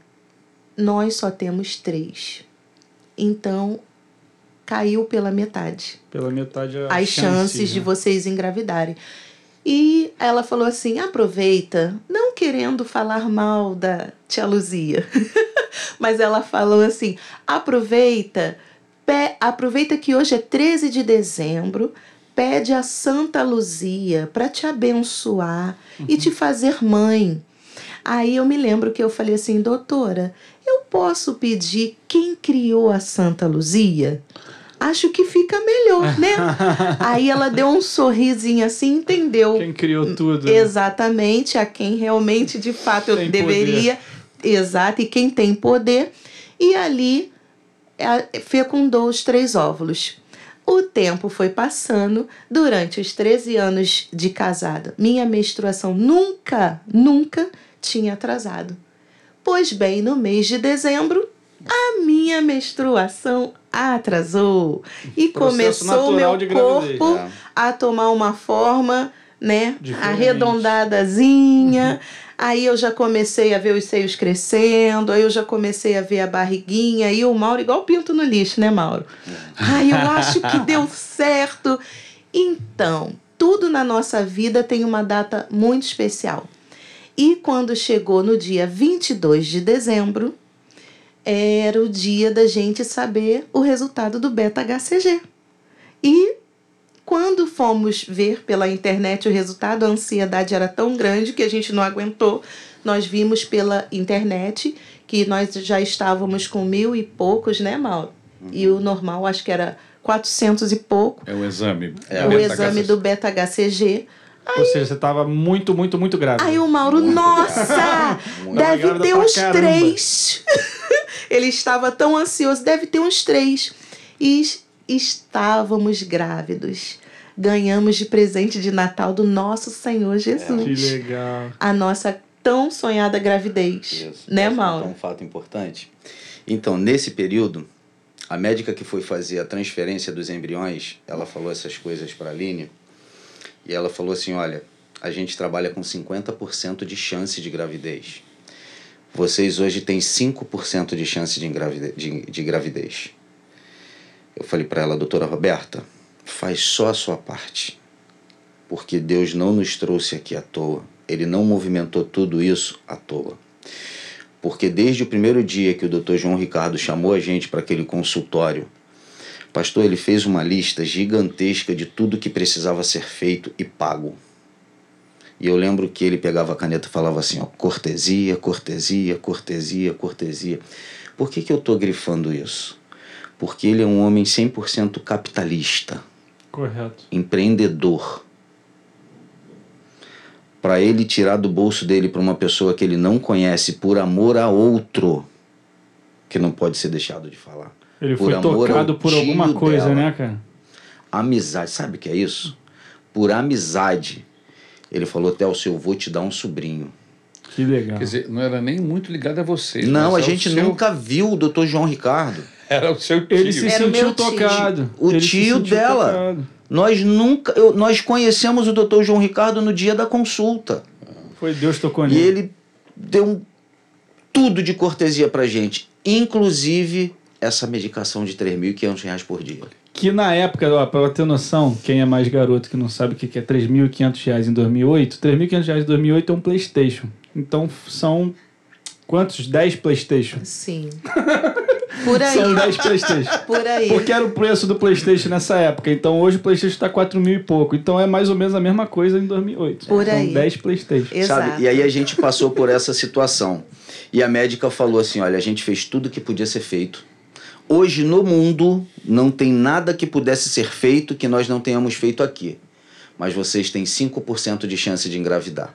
Nós só temos três. Então caiu pela metade Pela metade as chances de né? vocês engravidarem. E ela falou assim: aproveita, não querendo falar mal da tia Luzia, mas ela falou assim: aproveita, pe- aproveita que hoje é 13 de dezembro, pede a Santa Luzia para te abençoar e te fazer mãe. Aí eu me lembro que eu falei assim, doutora, eu posso pedir quem criou a Santa Luzia? Acho que fica melhor, né? Aí ela deu um sorrisinho assim, entendeu? Quem criou tudo? né? Exatamente, a quem realmente de fato eu Tem deveria. Exato, e quem tem poder. E ali é, fecundou os três óvulos. O tempo foi passando, durante os 13 anos de casada, minha menstruação nunca, nunca tinha atrasado. Pois bem, no mês de dezembro, a minha menstruação atrasou e Processo começou meu corpo É. a tomar uma forma, né, Diferente. arredondadazinha. Aí eu já comecei a ver os seios crescendo, aí eu já comecei a ver a barriguinha e o Mauro igual pinto no lixo, né, Mauro? Ai, eu acho que deu certo. Então, tudo na nossa vida tem uma data muito especial. E quando chegou no dia 22 de dezembro, era o dia da gente saber o resultado do beta-HCG. E quando fomos ver pela internet o resultado, a ansiedade era tão grande que a gente não aguentou. Nós vimos pela internet que nós já estávamos com mil e poucos, né, Mauro? E o normal acho que era 400 e pouco. É o exame. É, o Beta exame HCG. do beta-HCG. Ou seja, você tava muito, muito, muito grávida. Aí o Mauro, Muito nossa, deve ter uns caramba. três. Ele estava tão ansioso, deve ter uns três. E es- estávamos grávidos. Ganhamos de presente de Natal do nosso Senhor Que Jesus. legal. A nossa tão sonhada gravidez. Isso. Né, Posso Mauro? contar um fato importante. Então, nesse período, a médica que foi fazer a transferência dos embriões, ela falou essas coisas para a Aline, e ela falou assim, olha, a gente trabalha com 50% de chance de gravidez. Vocês hoje têm 5% de chance de, engravide- de, de gravidez. Eu falei para ela, doutora Roberta, faz só a sua parte. Porque Deus não nos trouxe aqui à toa. Ele não movimentou tudo isso à toa. Porque desde o primeiro dia que o Dr. João Ricardo chamou a gente para aquele consultório, pastor, ele fez uma lista gigantesca de tudo que precisava ser feito e pago. E eu lembro que ele pegava a caneta e falava assim, ó, cortesia, cortesia, cortesia, cortesia. Por que, que eu estou grifando isso? Porque ele é um homem 100% capitalista, Correto. empreendedor. Para ele tirar do bolso dele para uma pessoa que ele não conhece por amor a outro, que não pode ser deixado de falar. Ele Por foi amor tocado por alguma coisa, dela. né, cara? Amizade, sabe o que é isso? Por amizade. Ele falou, Telso, eu vou te dar um sobrinho. Que legal. Quer dizer, não era nem muito ligado a vocês. Não, a o gente seu- nunca viu o doutor João Ricardo. Era o seu tio. Ele se Era o sentiu tocado. O Ele tio dela. tocado. Nós nunca, eu- nós conhecemos o doutor João Ricardo no dia da consulta. Foi Deus tocou E nele. ele deu um- tudo de cortesia pra gente, inclusive essa medicação de 3.500 reais por dia. Que na época, ó, pra ter noção, quem é mais garoto que não sabe o que é 3.500 reais em 2008, 3.500 reais em 2008 é um Playstation. Então são quantos? 10 Playstation. Sim. Por aí. São 10 Playstation. Por aí. Porque era o preço do PlayStation nessa época. Então hoje o PlayStation está 4 mil e pouco. Então é mais ou menos a mesma coisa em 2008. Por São aí. 10 PlayStation. Exato. Sabe? E aí a gente passou por essa situação. E a médica falou assim: olha, a gente fez tudo que podia ser feito. Hoje no mundo não tem nada que pudesse ser feito que nós não tenhamos feito aqui. Mas vocês têm 5% de chance de engravidar.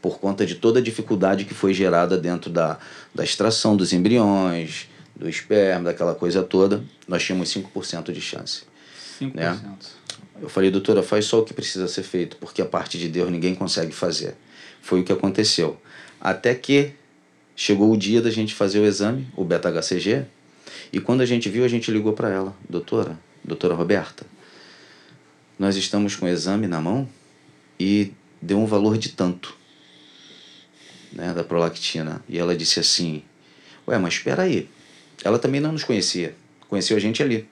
Por conta de toda a dificuldade que foi gerada dentro da, da extração dos embriões, do esperma, daquela coisa toda, nós tínhamos 5% de chance. 5%. Né? Eu falei, doutora, faz só o que precisa ser feito, porque a parte de Deus ninguém consegue fazer. Foi o que aconteceu. Até que chegou o dia da gente fazer o exame, o beta-HCG, e quando a gente viu, a gente ligou para ela, doutora, doutora Roberta, nós estamos com o exame na mão e deu um valor de tanto, né, da prolactina. E ela disse assim, ué, mas espera aí, ela também não nos conhecia, conheceu a gente ali.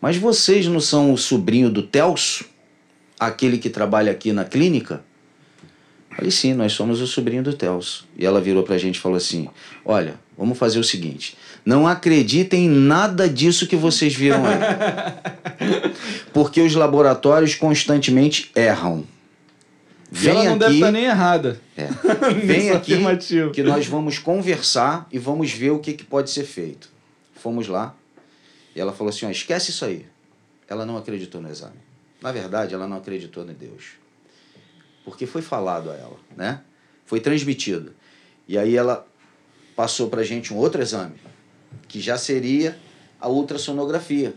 Mas vocês não são o sobrinho do Telso? Aquele que trabalha aqui na clínica? Falei, sim, nós somos o sobrinho do Telso. E ela virou pra gente e falou assim: Olha, vamos fazer o seguinte: não acreditem em nada disso que vocês viram aí. Porque os laboratórios constantemente erram. E ela Vem não deve aqui, estar nem errada. é, vem Nessa aqui que nós vamos conversar e vamos ver o que, que pode ser feito. Fomos lá e ela falou assim: ó, esquece isso aí. Ela não acreditou no exame. Na verdade, ela não acreditou em Deus. Porque foi falado a ela, né? Foi transmitido. E aí ela passou pra gente um outro exame, que já seria a ultrassonografia,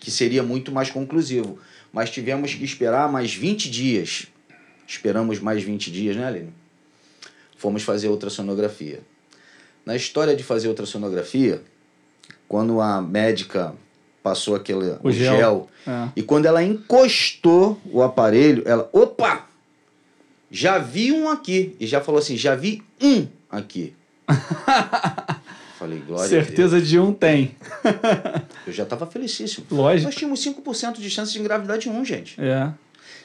que seria muito mais conclusivo. Mas tivemos que esperar mais 20 dias. Esperamos mais 20 dias, né, Aline? Fomos fazer ultrassonografia. Na história de fazer ultrassonografia, quando a médica passou aquele O gel. gel, É. e quando ela encostou o aparelho, ela, opa! Já vi um aqui. E já falou assim: já vi um aqui. Falei, glória. Certeza de um tem. Eu já estava felicíssimo. Lógico. Nós tínhamos 5% de chance de engravidar de um, gente. É.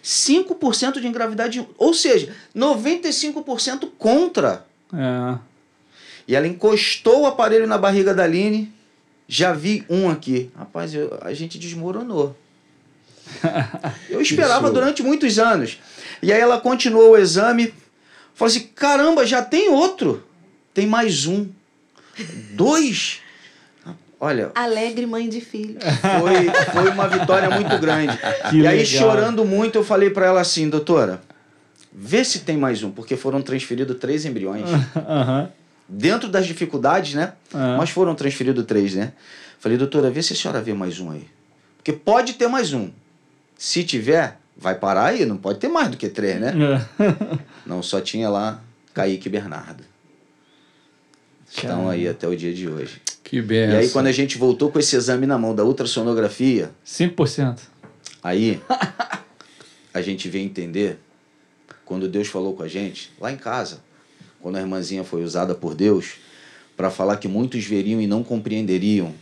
5% de engravidar de um. Ou seja, 95% contra. É. E ela encostou o aparelho na barriga da Aline. Já vi um aqui. Rapaz, eu- a gente desmoronou. Eu esperava durante muitos anos. E aí ela continuou o exame. Falou assim: caramba, já tem outro. Tem mais um. Dois. Olha, Alegre mãe de filho. foi, foi uma vitória muito grande. Que e aí, legal. chorando muito, eu falei pra ela assim, doutora, vê se tem mais um, porque foram transferidos três embriões. Dentro das dificuldades, né? É. Mas foram transferidos três, né? Falei, doutora, vê se a senhora vê mais um aí. Porque pode ter mais um. Se tiver, vai parar aí, não pode ter mais do que três, né? É. Não, só tinha lá Kaique Bernardo. Estão Caramba. aí até o dia de hoje. Que benção. E aí, quando a gente voltou com esse exame na mão da ultrassonografia, 5%. Aí a gente veio entender quando Deus falou com a gente lá em casa, quando a irmãzinha foi usada por Deus para falar que muitos veriam e não compreenderiam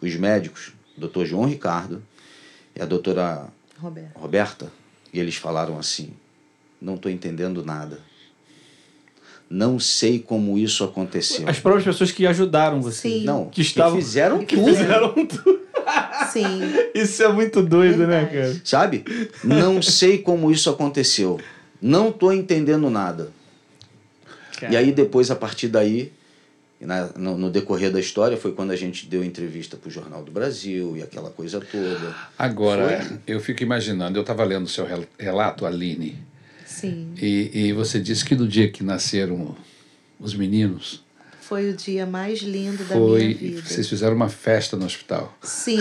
os médicos, o doutor João Ricardo e a doutora Roberto. Roberta, e eles falaram assim: não estou entendendo nada. Não sei como isso aconteceu. As próprias pessoas que ajudaram você. Sim. Não, Que estavam- fizeram Que tudo. fizeram tudo. Sim. Isso é muito doido, né, Verdade. cara? Sabe? Não sei como isso aconteceu. Não tô entendendo nada. E aí depois, a partir daí, na, no, no, decorrer da história foi quando a gente deu entrevista para o Jornal do Brasil e aquela coisa toda. Agora, foi? eu fico imaginando, eu estava lendo o seu relato, Aline. Sim. E, e você disse que no dia que nasceram os meninos, foi o dia mais lindo da Foi, minha vida. Vocês fizeram uma festa no hospital. Sim.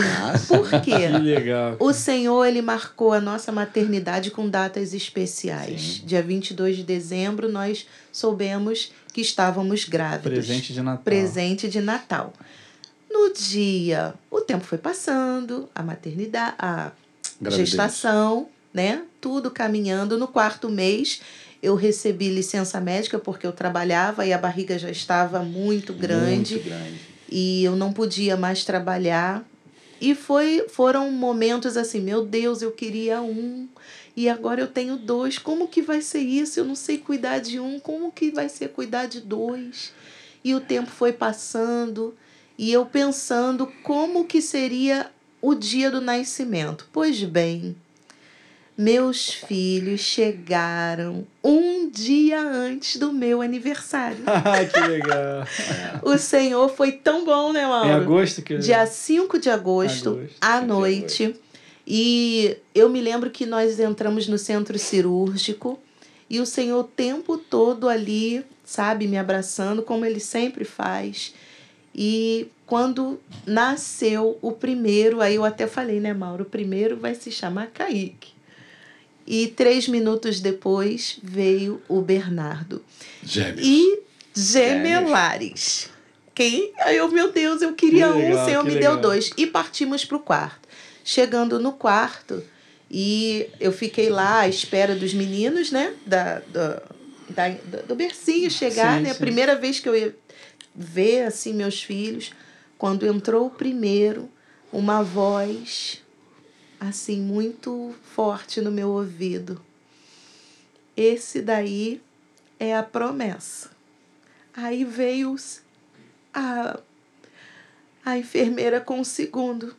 Por quê? que legal. O Senhor, ele marcou a nossa maternidade com datas especiais. Sim. Dia 22 de dezembro, nós soubemos que estávamos grávidos. Presente de Natal. Presente de Natal. No dia, o tempo foi passando, a maternidade, a Gravidez. gestação, né? Tudo caminhando. No quarto mês, eu recebi licença médica porque eu trabalhava e a barriga já estava muito grande. Muito grande. E eu não podia mais trabalhar. E foi, foram momentos assim, meu Deus, eu queria um e agora eu tenho dois. Como que vai ser isso? Eu não sei cuidar de um, como que vai ser cuidar de dois? E o tempo foi passando e eu pensando como que seria o dia do nascimento. Pois bem, meus filhos chegaram um dia antes do meu aniversário. que legal. o Senhor foi tão bom, né, Mauro? Em agosto? Que... Dia 5 de agosto, agosto. à noite. E eu me lembro que nós entramos no centro cirúrgico e o Senhor o tempo todo ali, sabe, me abraçando, como ele sempre faz. E quando nasceu o primeiro, aí eu até falei, né, Mauro? O primeiro vai se chamar Kaique. E três minutos depois veio o Bernardo. Gêmeos. E gemelares. Quem? Aí eu, meu Deus, eu queria que um, legal, o Senhor me legal. deu dois. E partimos para o quarto. Chegando no quarto, e eu fiquei lá à espera dos meninos, né? Da, da, da do bercinho chegar, sim, né? Sim. A primeira vez que eu ia ver, assim, meus filhos. Quando entrou o primeiro, uma voz assim muito forte no meu ouvido. Esse daí é a promessa. Aí veio a, a enfermeira com o segundo.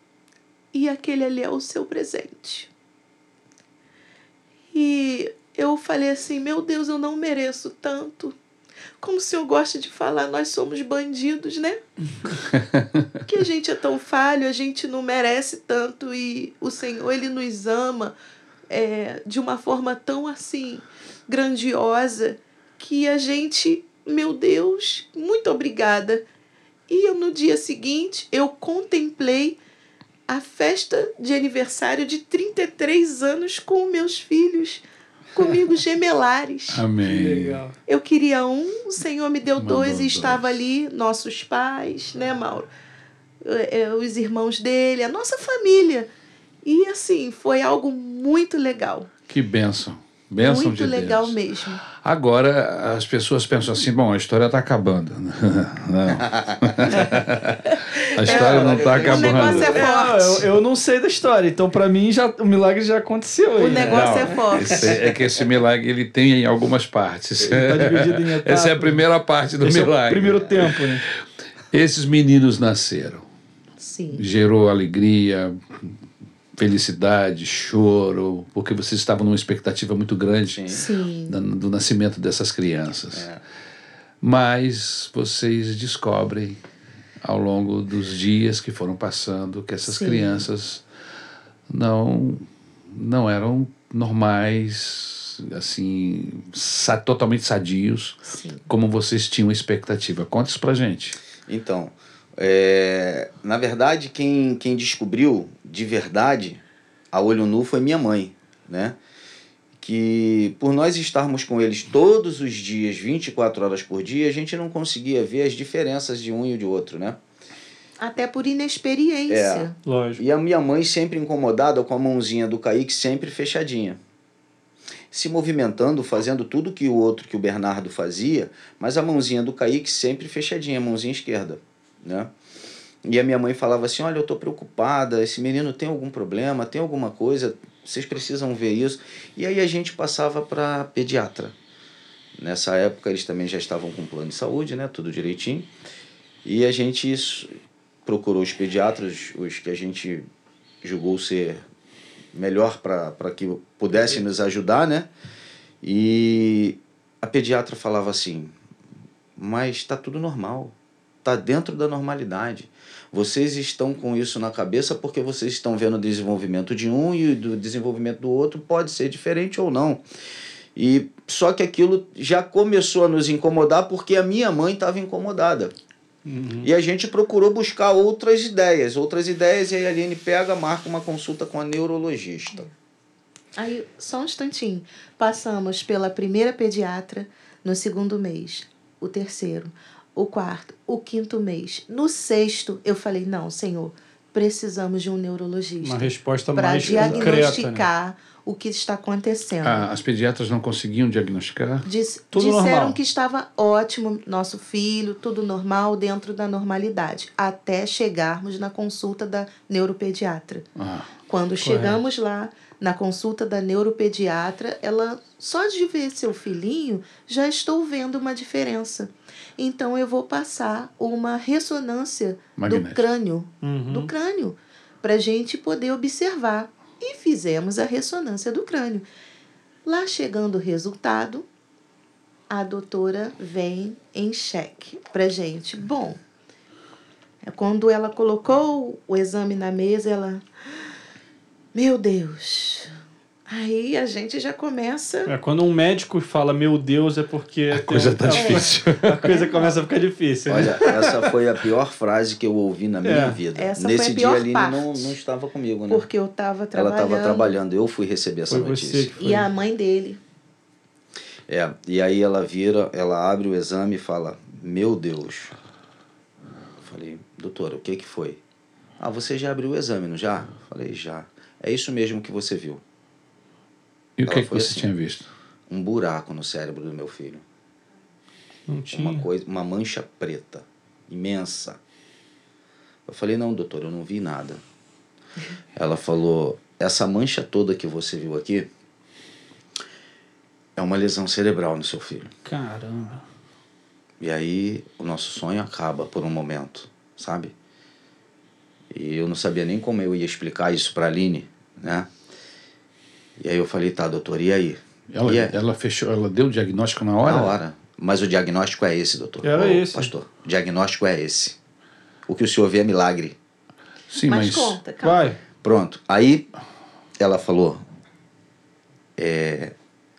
E aquele ali é o seu presente. E eu falei assim: meu Deus, eu não mereço tanto. Como o senhor gosta de falar, nós somos bandidos, né? que a gente é tão falho, a gente não merece tanto e o Senhor, ele nos ama é, de uma forma tão assim grandiosa que a gente, meu Deus, muito obrigada. E eu, no dia seguinte, eu contemplei a festa de aniversário de 33 anos com meus filhos comigo gemelares. Amém. Legal. Eu queria um, o Senhor me deu Mandou dois e estava ali nossos pais, né, Mauro? É, é, os irmãos dele, a nossa família. E assim, foi algo muito legal. Que bênção. Bênção Muito de legal Deus. mesmo. Agora as pessoas pensam assim, bom, a história está acabando. Não. a história é, não está acabando. O negócio é forte. É, eu, eu, não sei da história, então para mim já, o milagre já aconteceu. O aí, né? negócio é forte. Esse, é que esse milagre ele tem em algumas partes. Está dividido em etapas. Essa é a primeira parte do esse milagre. É o primeiro tempo, né? Esses meninos nasceram. Sim. Gerou alegria, felicidade, choro, porque vocês estavam numa expectativa muito grande do, do, nascimento dessas crianças. É. Mas vocês descobrem ao longo dos dias que foram passando que essas Sim. crianças não não eram normais, assim, sa totalmente sadios, Sim. como vocês tinham expectativa. Conta isso pra gente. Então, é, na verdade, quem, quem descobriu de verdade a olho nu foi minha mãe, né? Que por nós estarmos com eles todos os dias, 24 horas por dia, a gente não conseguia ver as diferenças de um e de outro, né? Até por inexperiência. É. Lógico. E a minha mãe sempre incomodada com a mãozinha do Kaique sempre fechadinha. Se movimentando, fazendo tudo que o outro, que o Bernardo fazia, mas a mãozinha do Kaique sempre fechadinha, a mãozinha esquerda né? E a minha mãe falava assim: Olha, eu estou preocupada, esse menino tem algum problema, tem alguma coisa, vocês precisam ver isso. E aí a gente passava para pediatra. Nessa época eles também já estavam com plano de saúde, né? Tudo direitinho. E a gente procurou os pediatras, os que a gente julgou ser melhor para que pudessem nos ajudar, né? E a pediatra falava assim: Mas está tudo normal Está dentro da normalidade. Vocês estão com isso na cabeça porque vocês estão vendo o desenvolvimento de um e do desenvolvimento do outro pode ser diferente ou não. E só que aquilo já começou a nos incomodar porque a minha mãe estava incomodada. Uhum. E a gente procurou buscar outras ideias, outras ideias, e aí a Aline pega, marca uma consulta com a neurologista. Aí, só um instantinho. Passamos pela primeira pediatra no segundo mês, o terceiro, o quarto, o quinto mês. No sexto, eu falei: não, senhor, precisamos de um neurologista. Uma resposta mais concreta. Para diagnosticar né? o que está acontecendo. Ah, as pediatras não conseguiam diagnosticar? Tudo disseram normal. que estava ótimo, nosso filho, tudo normal, dentro da normalidade, até chegarmos na consulta da neuropediatra. Ah, Quando correto. chegamos lá, na consulta da neuropediatra, ela só de ver seu filhinho já estou vendo uma diferença. Então eu vou passar uma ressonância Magnético. do crânio, uhum. do crânio, para gente poder observar. E fizemos a ressonância do crânio. Lá chegando o resultado, a doutora vem em xeque para gente. Bom, é quando ela colocou o exame na mesa, ela meu Deus. Aí a gente já começa. É, quando um médico fala meu Deus, é porque. A coisa tá difícil. a coisa começa a ficar difícil. Né? Olha, essa foi a pior frase que eu ouvi na minha é. vida. Essa Nesse dia a Aline não, não estava comigo, né? Porque eu estava trabalhando. Ela estava trabalhando, eu fui receber essa foi notícia. E a mãe dele. É, e aí ela vira, ela abre o exame e fala: Meu Deus. Eu falei, doutora, o que que foi? Ah, você já abriu o exame, não já? Eu falei, já. É isso mesmo que você viu. E o que, é que você assim, tinha visto? Um buraco no cérebro do meu filho. Não tinha. Uma, coisa, uma mancha preta, imensa. Eu falei, não, doutor, eu não vi nada. Ela falou, essa mancha toda que você viu aqui é uma lesão cerebral no seu filho. Caramba. E aí o nosso sonho acaba por um momento, sabe? E eu não sabia nem como eu ia explicar isso para a Aline né? E aí eu falei, tá, doutor, e aí? Ela, e ela fechou, ela deu o diagnóstico na hora? Na hora. Mas o diagnóstico é esse, doutor. Era Ô, esse. Pastor, o diagnóstico é esse. O que o senhor vê é milagre. Sim, mas... mas... conta, calma. Vai. Pronto. Aí ela falou, é,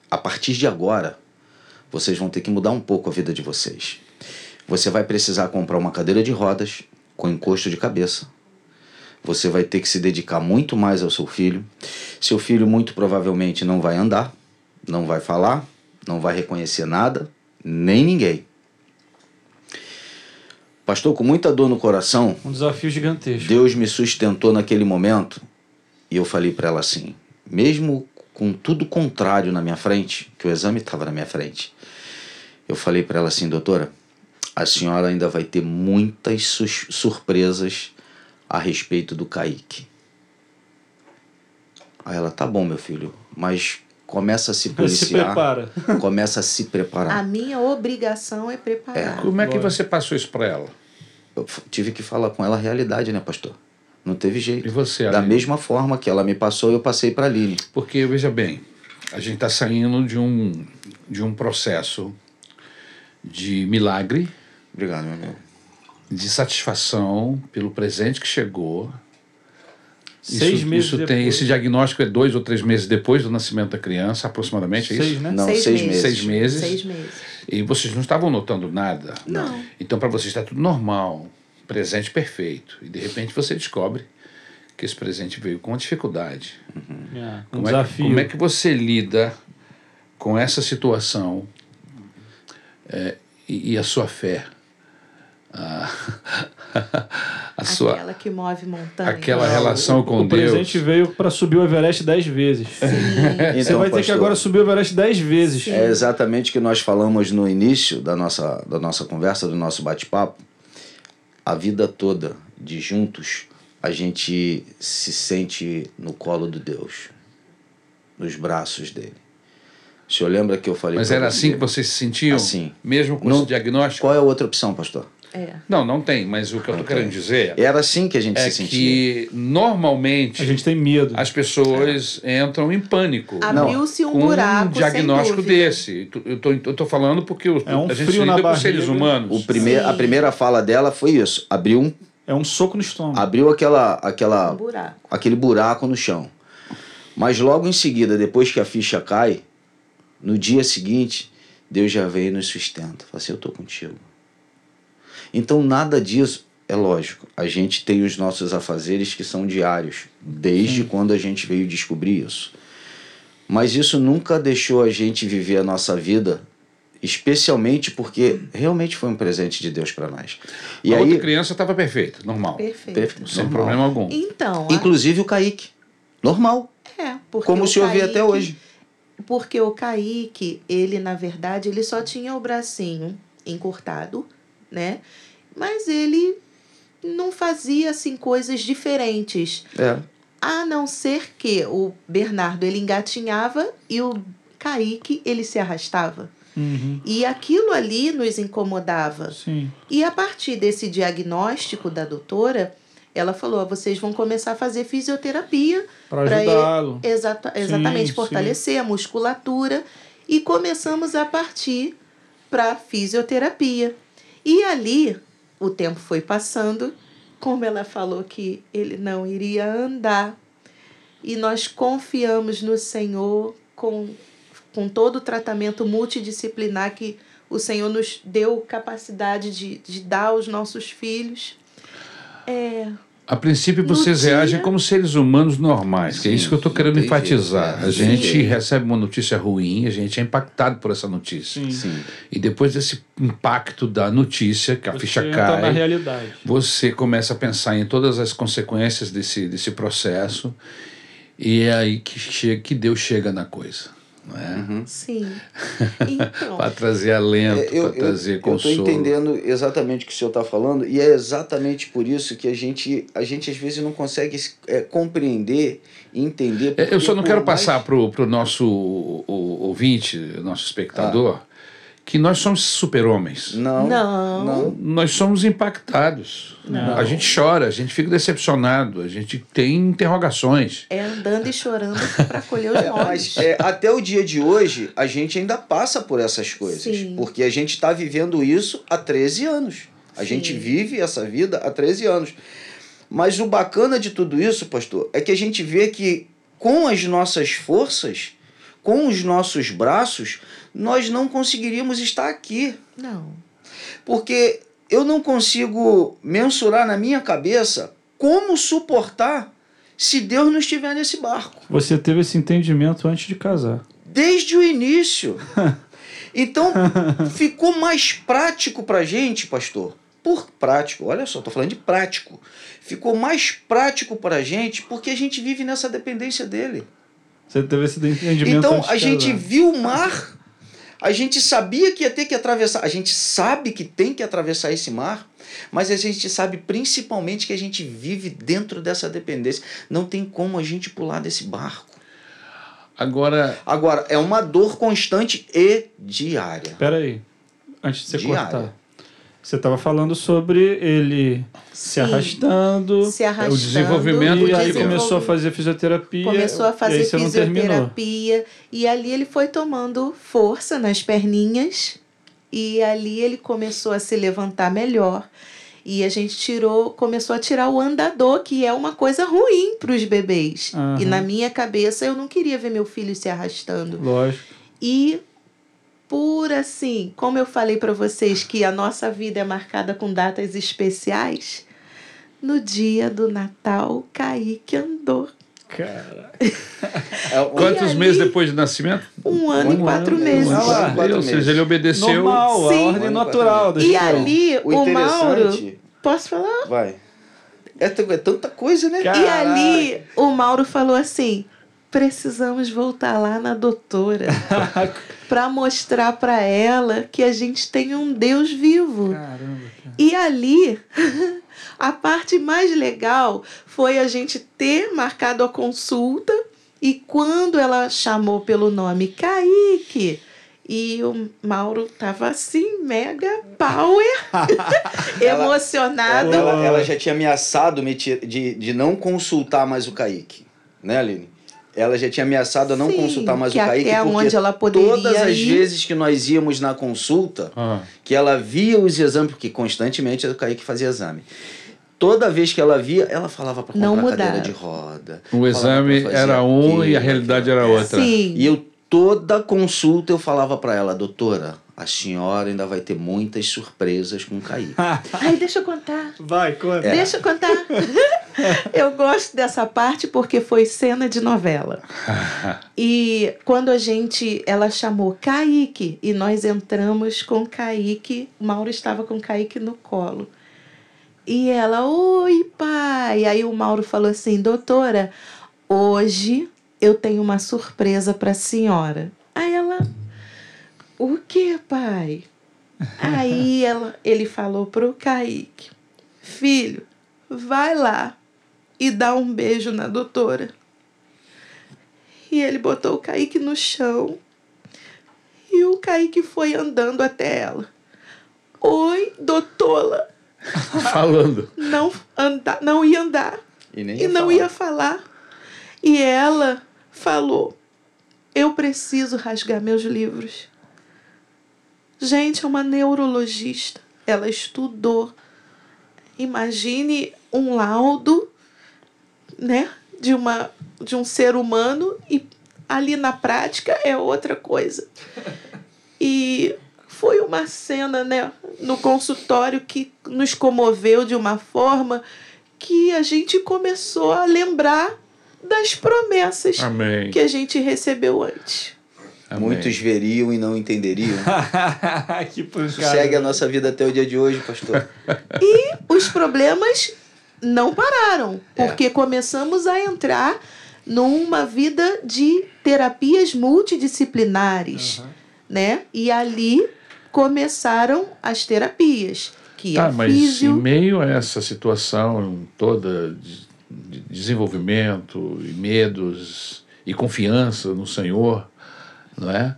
a partir de agora, vocês vão ter que mudar um pouco a vida de vocês. Você vai precisar comprar uma cadeira de rodas com encosto de cabeça você vai ter que se dedicar muito mais ao seu filho. Seu filho, muito provavelmente, não vai andar, não vai falar, não vai reconhecer nada, nem ninguém. Pastor, com muita dor no coração. Um desafio gigantesco. Deus me sustentou naquele momento e eu falei para ela assim: mesmo com tudo contrário na minha frente, que o exame estava na minha frente, eu falei para ela assim, doutora, a senhora ainda vai ter muitas surpresas a respeito do Kaique. Aí ela, tá bom, meu filho, mas começa a se policiar. Se prepara. começa a se preparar. A minha obrigação é preparar. É. Como é que você passou isso para ela? Eu tive que falar com ela a realidade, né, pastor? Não teve jeito. E você, Da mesma forma que ela me passou, eu passei para a Aline. Porque, veja bem, a gente está saindo de um, de um processo de milagre. Obrigado, meu amigo de satisfação pelo presente que chegou. Seis isso, meses isso depois. tem esse diagnóstico é dois ou três meses depois do nascimento da criança, aproximadamente, é seis, isso? Né? Não, seis, seis meses. Seis meses. Seis meses. E vocês não estavam notando nada? Não. Então, para vocês está tudo normal, presente perfeito. E de repente você descobre que esse presente veio com uma dificuldade. Uhum. É, um como desafio. É, como é que você lida com essa situação é, e, e a sua fé? a, a sua aquela que move montanha. aquela relação com o Deus. O presente veio para subir o Everest dez vezes. Sim. Você então, vai ter que agora subir o Everest dez vezes. Sim. É exatamente o que nós falamos no início da nossa, da nossa conversa, do nosso bate-papo. A vida toda de juntos, a gente se sente no colo de Deus, nos braços dele. O senhor lembra que eu falei Mas era assim que vocês se sentiam? Assim. Mesmo com esse diagnóstico? Qual é a outra opção, pastor? É. Não, não tem, mas o que eu tô querendo dizer Era assim que a gente é se sentia. que normalmente A gente tem medo. as pessoas entram em pânico. Abriu-se um com buraco. um diagnóstico desse. Eu tô, eu tô falando porque o- É um a gente frio lida com seres humanos. O primeir, a primeira fala dela foi isso. Abriu, um, É um soco no estômago. abriu aquela, Um aquela, buraco. aquele buraco no chão. Mas logo em seguida, depois que a ficha cai, no dia seguinte, Deus já veio e nos sustenta. Fala assim, eu estou contigo. Então nada disso, é lógico, a gente tem os nossos afazeres que são diários, desde quando a gente veio descobrir isso. Mas isso nunca deixou a gente viver a nossa vida, especialmente porque realmente foi um presente de Deus para nós. E a aí, outra criança estava perfeita, normal. Perfeito. perfeito, Sem normal. problema algum. Então, a- Inclusive o Kaique, normal, é, porque como o senhor vê Kaique- até hoje. Porque o Kaique, ele, na verdade, ele só tinha o bracinho encurtado, né? Mas ele não fazia, assim, coisas diferentes. É. A não ser que o Bernardo, ele engatinhava e o Kaique, ele se arrastava. Uhum. E aquilo ali nos incomodava. Sim. E a partir desse diagnóstico da doutora, ela falou: "Ó, vocês vão começar a fazer fisioterapia Pra ajudá-lo. Exata, exatamente, sim. fortalecer a musculatura e começamos a partir para fisioterapia. E ali o tempo foi passando, como ela falou que ele não iria andar, e nós confiamos no Senhor com, com todo o tratamento multidisciplinar que o Senhor nos deu capacidade de, de dar aos nossos filhos. É, A princípio, No vocês dia- reagem como seres humanos normais, que é isso que eu estou querendo enfatizar. jeito, é, a gente recebe uma notícia ruim, a gente é impactado por essa notícia. Sim. Sim. E depois desse impacto da notícia, que a Você ficha entra na cai, realidade. você começa a pensar em todas as consequências desse, desse processo, e é aí que, chega, que Deus chega na coisa. Não é? Uhum. sim. Então, Para trazer alento, É, eu para trazer estou consolo. entendendo exatamente o que o senhor está falando e é exatamente por isso que a gente, a gente às vezes não consegue é, compreender e entender. É, Eu só não quero mais- passar para o nosso o- o- ouvinte, nosso espectador, que nós somos super-homens. Não, Não. não. Nós somos impactados. Não. A gente chora, a gente fica decepcionado, a gente tem interrogações. é andando e chorando para colher os É, molhos. mas é, até o dia de hoje, a gente ainda passa por essas coisas. Sim. Porque a gente está vivendo isso há 13 anos. A Sim. gente vive essa vida há 13 anos. Mas o bacana de tudo isso, pastor, é que a gente vê que com as nossas forças, com os nossos braços, nós não conseguiríamos estar aqui. Não. Porque eu não consigo mensurar na minha cabeça como suportar se Deus não estiver nesse barco. Você teve esse entendimento antes de casar. Desde o início. Então, ficou mais prático pra gente, pastor. Por prático, olha só, tô falando de prático. Ficou mais prático pra gente porque a gente vive nessa dependência dele. Você teve esse entendimento Então, antes a de gente casar. viu o mar, a gente sabia que ia ter que atravessar, a gente sabe que tem que atravessar esse mar, mas a gente sabe principalmente que a gente vive dentro dessa dependência. Não tem como a gente pular desse barco. Agora, Agora, é uma dor constante e diária. Pera aí. Antes de você Diária. cortar. Você estava falando sobre ele se Sim. arrastando. Se arrastando. o desenvolvimento E aí começou a fazer fisioterapia. Começou a e fazer terminou. fisioterapia. E ali ele foi tomando força nas perninhas. E ali ele começou a se levantar melhor. E a gente tirou, começou a tirar o andador, que é uma coisa ruim para os bebês. Aham. E na minha cabeça eu não queria ver meu filho se arrastando. Lógico. E por assim, como eu falei para vocês que a nossa vida é marcada com datas especiais, no dia do Natal, Kaique andou. Cara. É um- quantos ali- meses depois do nascimento? Um ano e Um quatro ano, meses. um ano e Ah, quatro Ou meses. seja, ele obedeceu. Normal, a Sim. ordem natural da E ali, O o, Mauro. interessante. Posso falar? Vai. É, é tanta coisa, né? Cara. E ali, o Mauro falou assim: precisamos voltar lá na doutora para mostrar para ela que a gente tem um Deus vivo. Caramba, cara. E ali, a parte mais legal foi a gente ter marcado a consulta e quando ela chamou pelo nome Kaique, E o Mauro tava assim, mega power, emocionado. Ela, ela já tinha ameaçado me tira- de, de não consultar mais o Kaique, né, Aline? Ela já tinha ameaçado a não Sim, consultar mais que o Kaique até porque onde ela poderia todas as ir. vezes que nós íamos na consulta, Ah, que ela via os exames, porque constantemente o Kaique fazia exame. Toda vez que ela via, ela falava para comprar Não cadeira mudava. de roda. o exame era um e a aquilo, realidade aquilo. era outra. Sim. E eu, toda consulta, eu falava para ela, doutora, a senhora ainda vai ter muitas surpresas com o Kaique. Ai, deixa eu contar. Vai, conta. É. Deixa eu contar. eu gosto dessa parte porque foi cena de novela. E quando a gente, ela chamou Kaique e nós entramos com Kaique, Mauro estava com Kaique no colo. E ela, oi pai. Aí o Mauro falou assim, doutora, hoje eu tenho uma surpresa para a senhora. Aí ela, o que pai? Aí ela, ele falou pro Kaique, filho, vai lá e dá um beijo na doutora. E ele botou o Kaique no chão e o Kaique foi andando até ela. Oi, doutora. Falando. Não, anda, não ia andar E nem e ia não falar. ia falar. E ela falou: Eu preciso rasgar meus livros. Gente, é uma neurologista. Ela estudou. Imagine um laudo, né, de uma de um ser humano e ali na prática é outra coisa. E foi uma cena, né, no consultório que nos comoveu de uma forma que a gente começou a lembrar das promessas Amém. que a gente recebeu antes. Amém. Muitos veriam e não entenderiam. que pancada. Segue a nossa vida até o dia de hoje, pastor. Os problemas não pararam, É. porque começamos a entrar numa vida de terapias multidisciplinares, né? E ali começaram as terapias, que Tá, é mas em físio, meio a essa situação toda de de desenvolvimento e medos e confiança no Senhor, não é?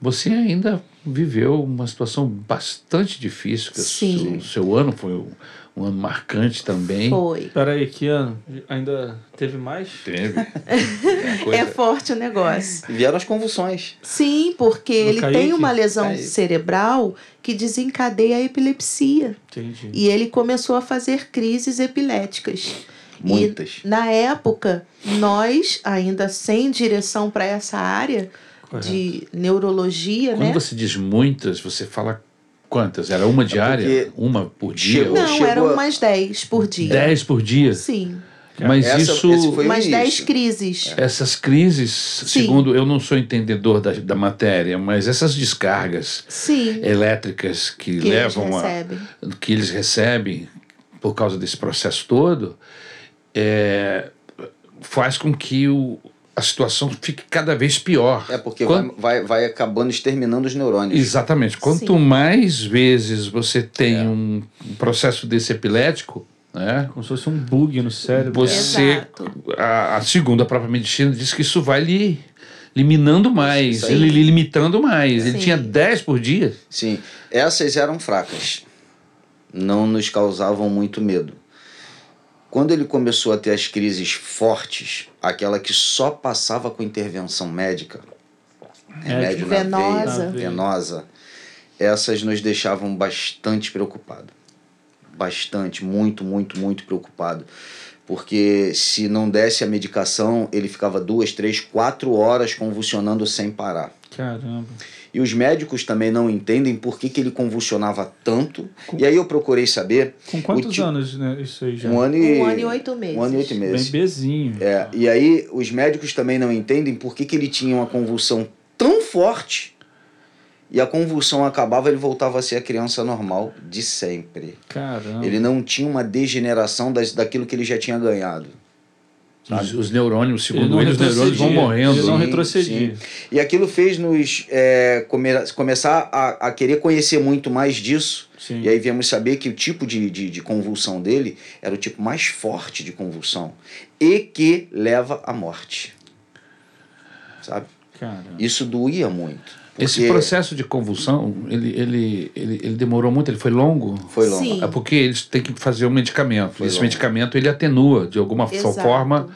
Você ainda viveu uma situação bastante difícil, que o Sim. seu, seu ano foi um, um ano marcante também. foi. Peraí, que ano? Ainda teve mais? Teve. É forte o negócio. Vieram as convulsões. Sim, porque No ele Kaique? tem uma lesão Kaique. cerebral que desencadeia a epilepsia. Entendi. E ele começou a fazer crises epiléticas. Muitas. E, na época, nós, ainda sem direção para essa área de neurologia, Quando né? você diz muitas, você fala quantas? Era uma diária? É Uma por dia? chegou- Não, chegou eram a- umas 10 por dia. Dez por dia? Sim, Mas Essa- isso... umas 10 início. crises. Essas crises, segundo eu não sou entendedor da, da matéria, mas essas descargas Sim, elétricas que, que eles levam a, recebem. que eles recebem por causa desse processo todo, é, faz com que o, a situação fique cada vez pior. É porque Quando- vai, vai, vai acabando exterminando os neurônios. Exatamente. Quanto Sim. mais vezes você tem É. um, processo desse epilético, né, Como se fosse um bug no cérebro. você Exato. a, a segunda a própria medicina diz que isso vai lhe eliminando mais, ele lhe limitando mais. Ele Sim. tinha 10 por dia. Sim, essas eram fracas. Não nos causavam muito medo. Quando ele começou a ter as crises fortes, aquela que só passava com intervenção médica, remédio na Venosa. veia, venosa, essas nos deixavam bastante preocupados. Bastante, muito, muito, muito preocupado. Porque se não desse a medicação, ele ficava duas, três, quatro horas convulsionando sem parar. Caramba. E os médicos também não entendem por que, que ele convulsionava tanto. E aí eu procurei saber. Com quantos ti- anos, né? Isso aí já? Um ano e, Um ano e oito meses. Um ano e oito meses. Bem bezinho. É, e aí os médicos também não entendem por que, que ele tinha uma convulsão tão forte e a convulsão acabava ele voltava a ser a criança normal de sempre. Caramba. Ele não tinha uma degeneração das, daquilo que ele já tinha ganhado. Os, os neurônios, segundo ele, os neurônios vão retrocedia. morrendo. Ele não né? retrocedia. E aquilo fez nos é, come- começar a, a querer conhecer muito mais disso. Sim. E aí viemos saber que o tipo de, de, de convulsão dele era o tipo mais forte de convulsão e que leva à morte. Sabe? Caramba. Isso doía muito. Esse processo de convulsão, ele, ele, ele, ele demorou muito, ele foi longo? Foi longo. Sim. É porque eles têm que fazer um medicamento. Foi esse longo. medicamento ele atenua de alguma Exato. forma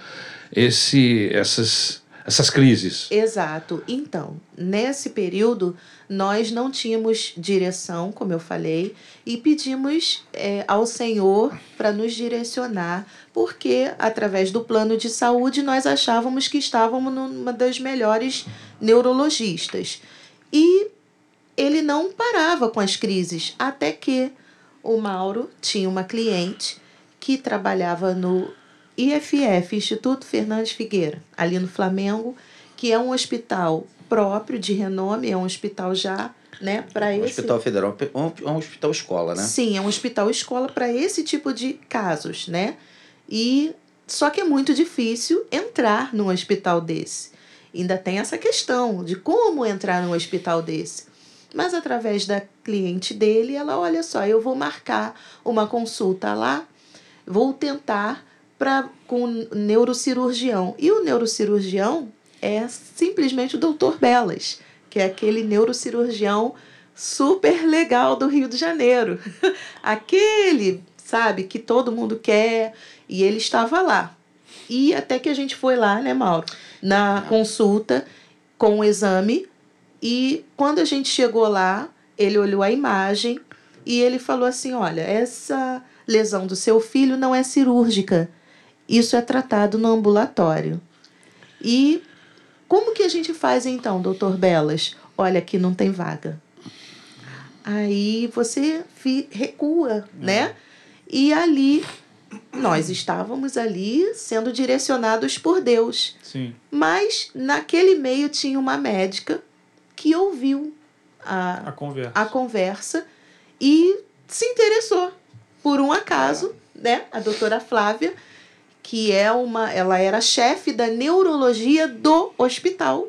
esse, essas, essas crises. Exato. Então, nesse período, nós não tínhamos direção, como eu falei, e pedimos é, ao Senhor para nos direcionar, porque através do plano de saúde nós achávamos que estávamos numa das melhores neurologistas. E ele não parava com as crises, até que o Mauro tinha uma cliente que trabalhava no IFF, Instituto Fernandes Figueira, ali no Flamengo, que é um hospital próprio de renome, é um hospital já, né, para Um esse hospital federal, um, um hospital escola, né? Sim, é um hospital escola para esse tipo de casos, né? E só que é muito difícil entrar num hospital desse. Ainda tem essa questão de como entrar num hospital desse. Mas através da cliente dele, ela, olha só, eu vou marcar uma consulta lá, vou tentar pra, com o neurocirurgião. E o neurocirurgião é simplesmente o doutor Belas, que é aquele neurocirurgião super legal do Rio de Janeiro. Aquele, sabe, que todo mundo quer. E ele estava lá. E até que a gente foi lá, né, Mauro? Na consulta com o exame. E quando a gente chegou lá, ele olhou a imagem e ele falou assim: olha, essa lesão do seu filho não é cirúrgica. Isso é tratado no ambulatório. E como que a gente faz então, doutor Belas? Olha, aqui não tem vaga. Aí você recua, né? E ali, nós estávamos ali sendo direcionados por Deus. Sim. Mas naquele meio tinha uma médica que ouviu a, A conversa. a conversa e se interessou. Por um acaso, né? A doutora Flávia, que é uma. Ela era chefe da neurologia do hospital,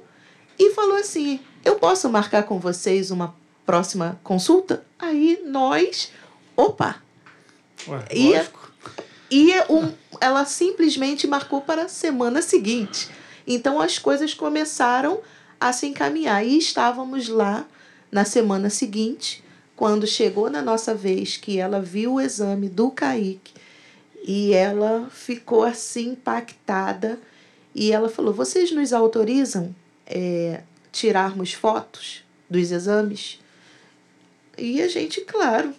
e falou assim: Eu posso marcar com vocês uma próxima consulta? Aí nós. Opa! Ué, E- lógico. E um, ela simplesmente marcou para a semana seguinte. Então as coisas começaram a se encaminhar. E estávamos lá na semana seguinte, quando chegou na nossa vez, que ela viu o exame do Kaique. E ela ficou assim impactada. E ela falou: Vocês nos autorizam é, tirarmos fotos dos exames? E a gente, claro.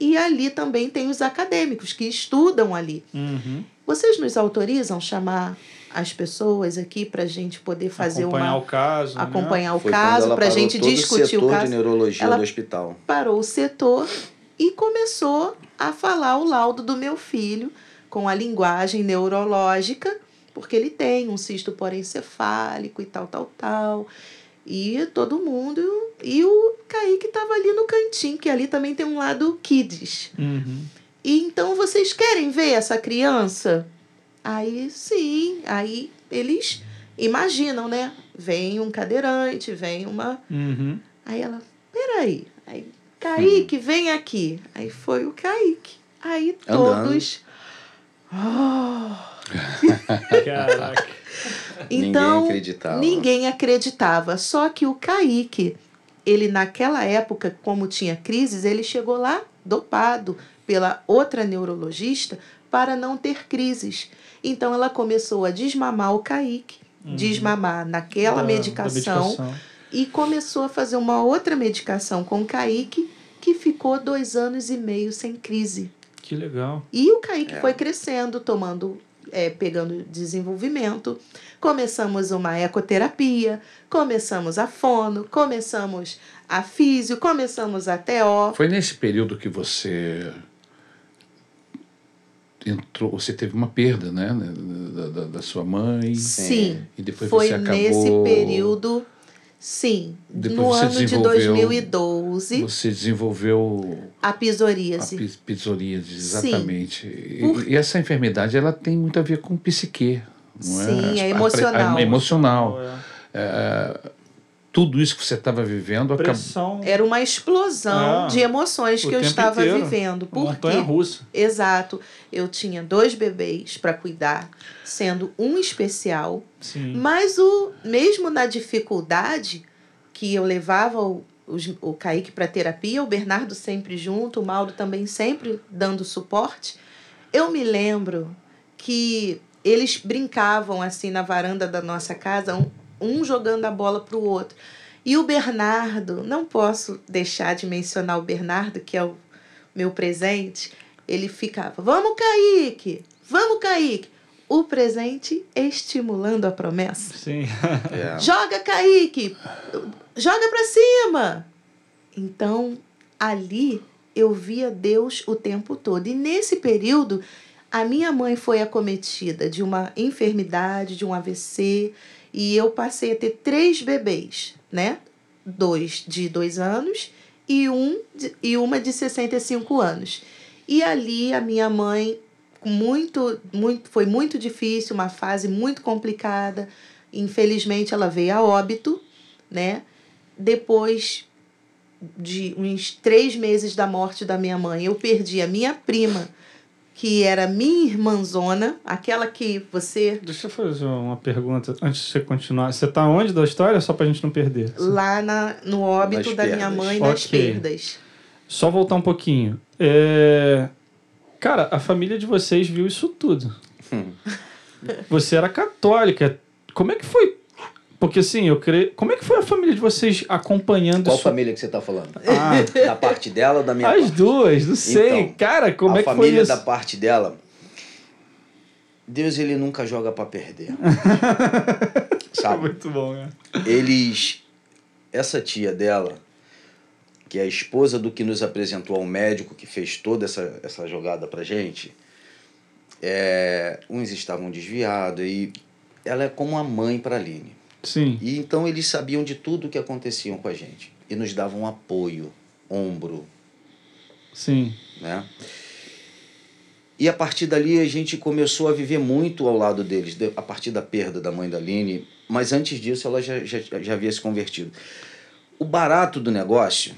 E ali também tem os acadêmicos que estudam ali. Uhum. Vocês nos autorizam chamar as pessoas aqui para a gente poder fazer acompanhar uma. o caso. né? acompanhar Foi o quando caso, para a gente todo discutir o setor caso. de neurologia Ela- do hospital. Parou o setor e começou a falar o laudo do meu filho com a linguagem neurológica, porque ele tem um cisto porencefálico e tal, tal, tal. E todo mundo. E o Kaique estava ali no cantinho, que ali também tem um lado kids. Uhum. E então vocês querem ver essa criança? Aí sim, aí eles imaginam, né? Vem um cadeirante, vem uma. Uhum. Aí ela, peraí. Aí, Kaique, vem aqui. Aí foi o Kaique. Aí Andando. todos. Oh. Caraca. Então, Ninguém acreditava. Ninguém acreditava. Só que o Kaique, ele naquela época, como tinha crises, ele chegou lá dopado pela outra neurologista para não ter crises. Então ela começou a desmamar o Kaique, desmamar naquela Da- da medicação, medicação. e começou a fazer uma outra medicação com o Kaique, que ficou dois anos e meio sem crise. Que legal. E o Kaique É. foi crescendo, tomando, é, pegando desenvolvimento, começamos uma ecoterapia, começamos a fono, começamos a físio, começamos a TO. Foi nesse período que você entrou, você teve uma perda, né, né, da, da, da sua mãe. Sim. E depois foi você acabou. Nesse período, sim, depois no ano de 2012. Você desenvolveu a psoríase. A psoríase, exatamente. Por... E, essa enfermidade ela tem muito a ver com psique, não é? Sim, é, emocional. A, a emocional. É. É, tudo isso que você estava vivendo acabou... era uma explosão é, de emoções que eu estava inteiro. vivendo. Por montanha russa. Exato. Eu tinha dois bebês para cuidar, sendo um especial. Sim. Mas o mesmo na dificuldade que eu levava o, Kaique para terapia, o Bernardo sempre junto, o Mauro também sempre dando suporte. Eu me lembro que eles brincavam assim na varanda da nossa casa, um, um jogando a bola para o outro. E o Bernardo, não posso deixar de mencionar o Bernardo, que é o meu presente, ele ficava: Vamos, Kaique! Vamos, Kaique! O presente estimulando a promessa. Sim. É. Joga, Kaique! Joga para cima! Então, ali eu via Deus o tempo todo. E nesse período, a minha mãe foi acometida de uma enfermidade, de um AVC, e eu passei a ter três bebês, né? Dois de dois anos e, um de, e uma de 65 anos. E ali a minha mãe, muito, muito, foi muito difícil, uma fase muito complicada. Infelizmente, ela veio a óbito, né? Depois de uns três meses da morte da minha mãe, eu perdi a minha prima, que era minha irmãzona, aquela que você. Deixa eu fazer uma pergunta antes de você continuar. Você tá onde da história? Só pra gente não perder. Lá na, no óbito Nas da minha perdas. mãe, nas Ok. perdas. Só voltar um pouquinho. É... Cara, a família de vocês viu isso tudo. Hum. Você era católica. Como é que foi? Porque assim, eu creio. Como é que foi a família de vocês acompanhando Qual isso? família que você tá falando? Ah, Da parte dela ou da minha as parte? duas, não sei. Então, Cara, como a é que foi família isso? da parte dela, Deus ele nunca joga pra perder. Sabe? Muito bom, né? Eles, essa tia dela, que é a esposa do que nos apresentou ao médico que fez toda essa, essa jogada pra gente, é, uns estavam desviados e ela é como a mãe para Aline. Sim. E então eles sabiam de tudo que acontecia com a gente e nos davam apoio, ombro, Sim. né? E a partir dali a gente começou a viver muito ao lado deles, de- a partir da perda da mãe da Aline, mas antes disso ela já, já, já havia se convertido. O barato do negócio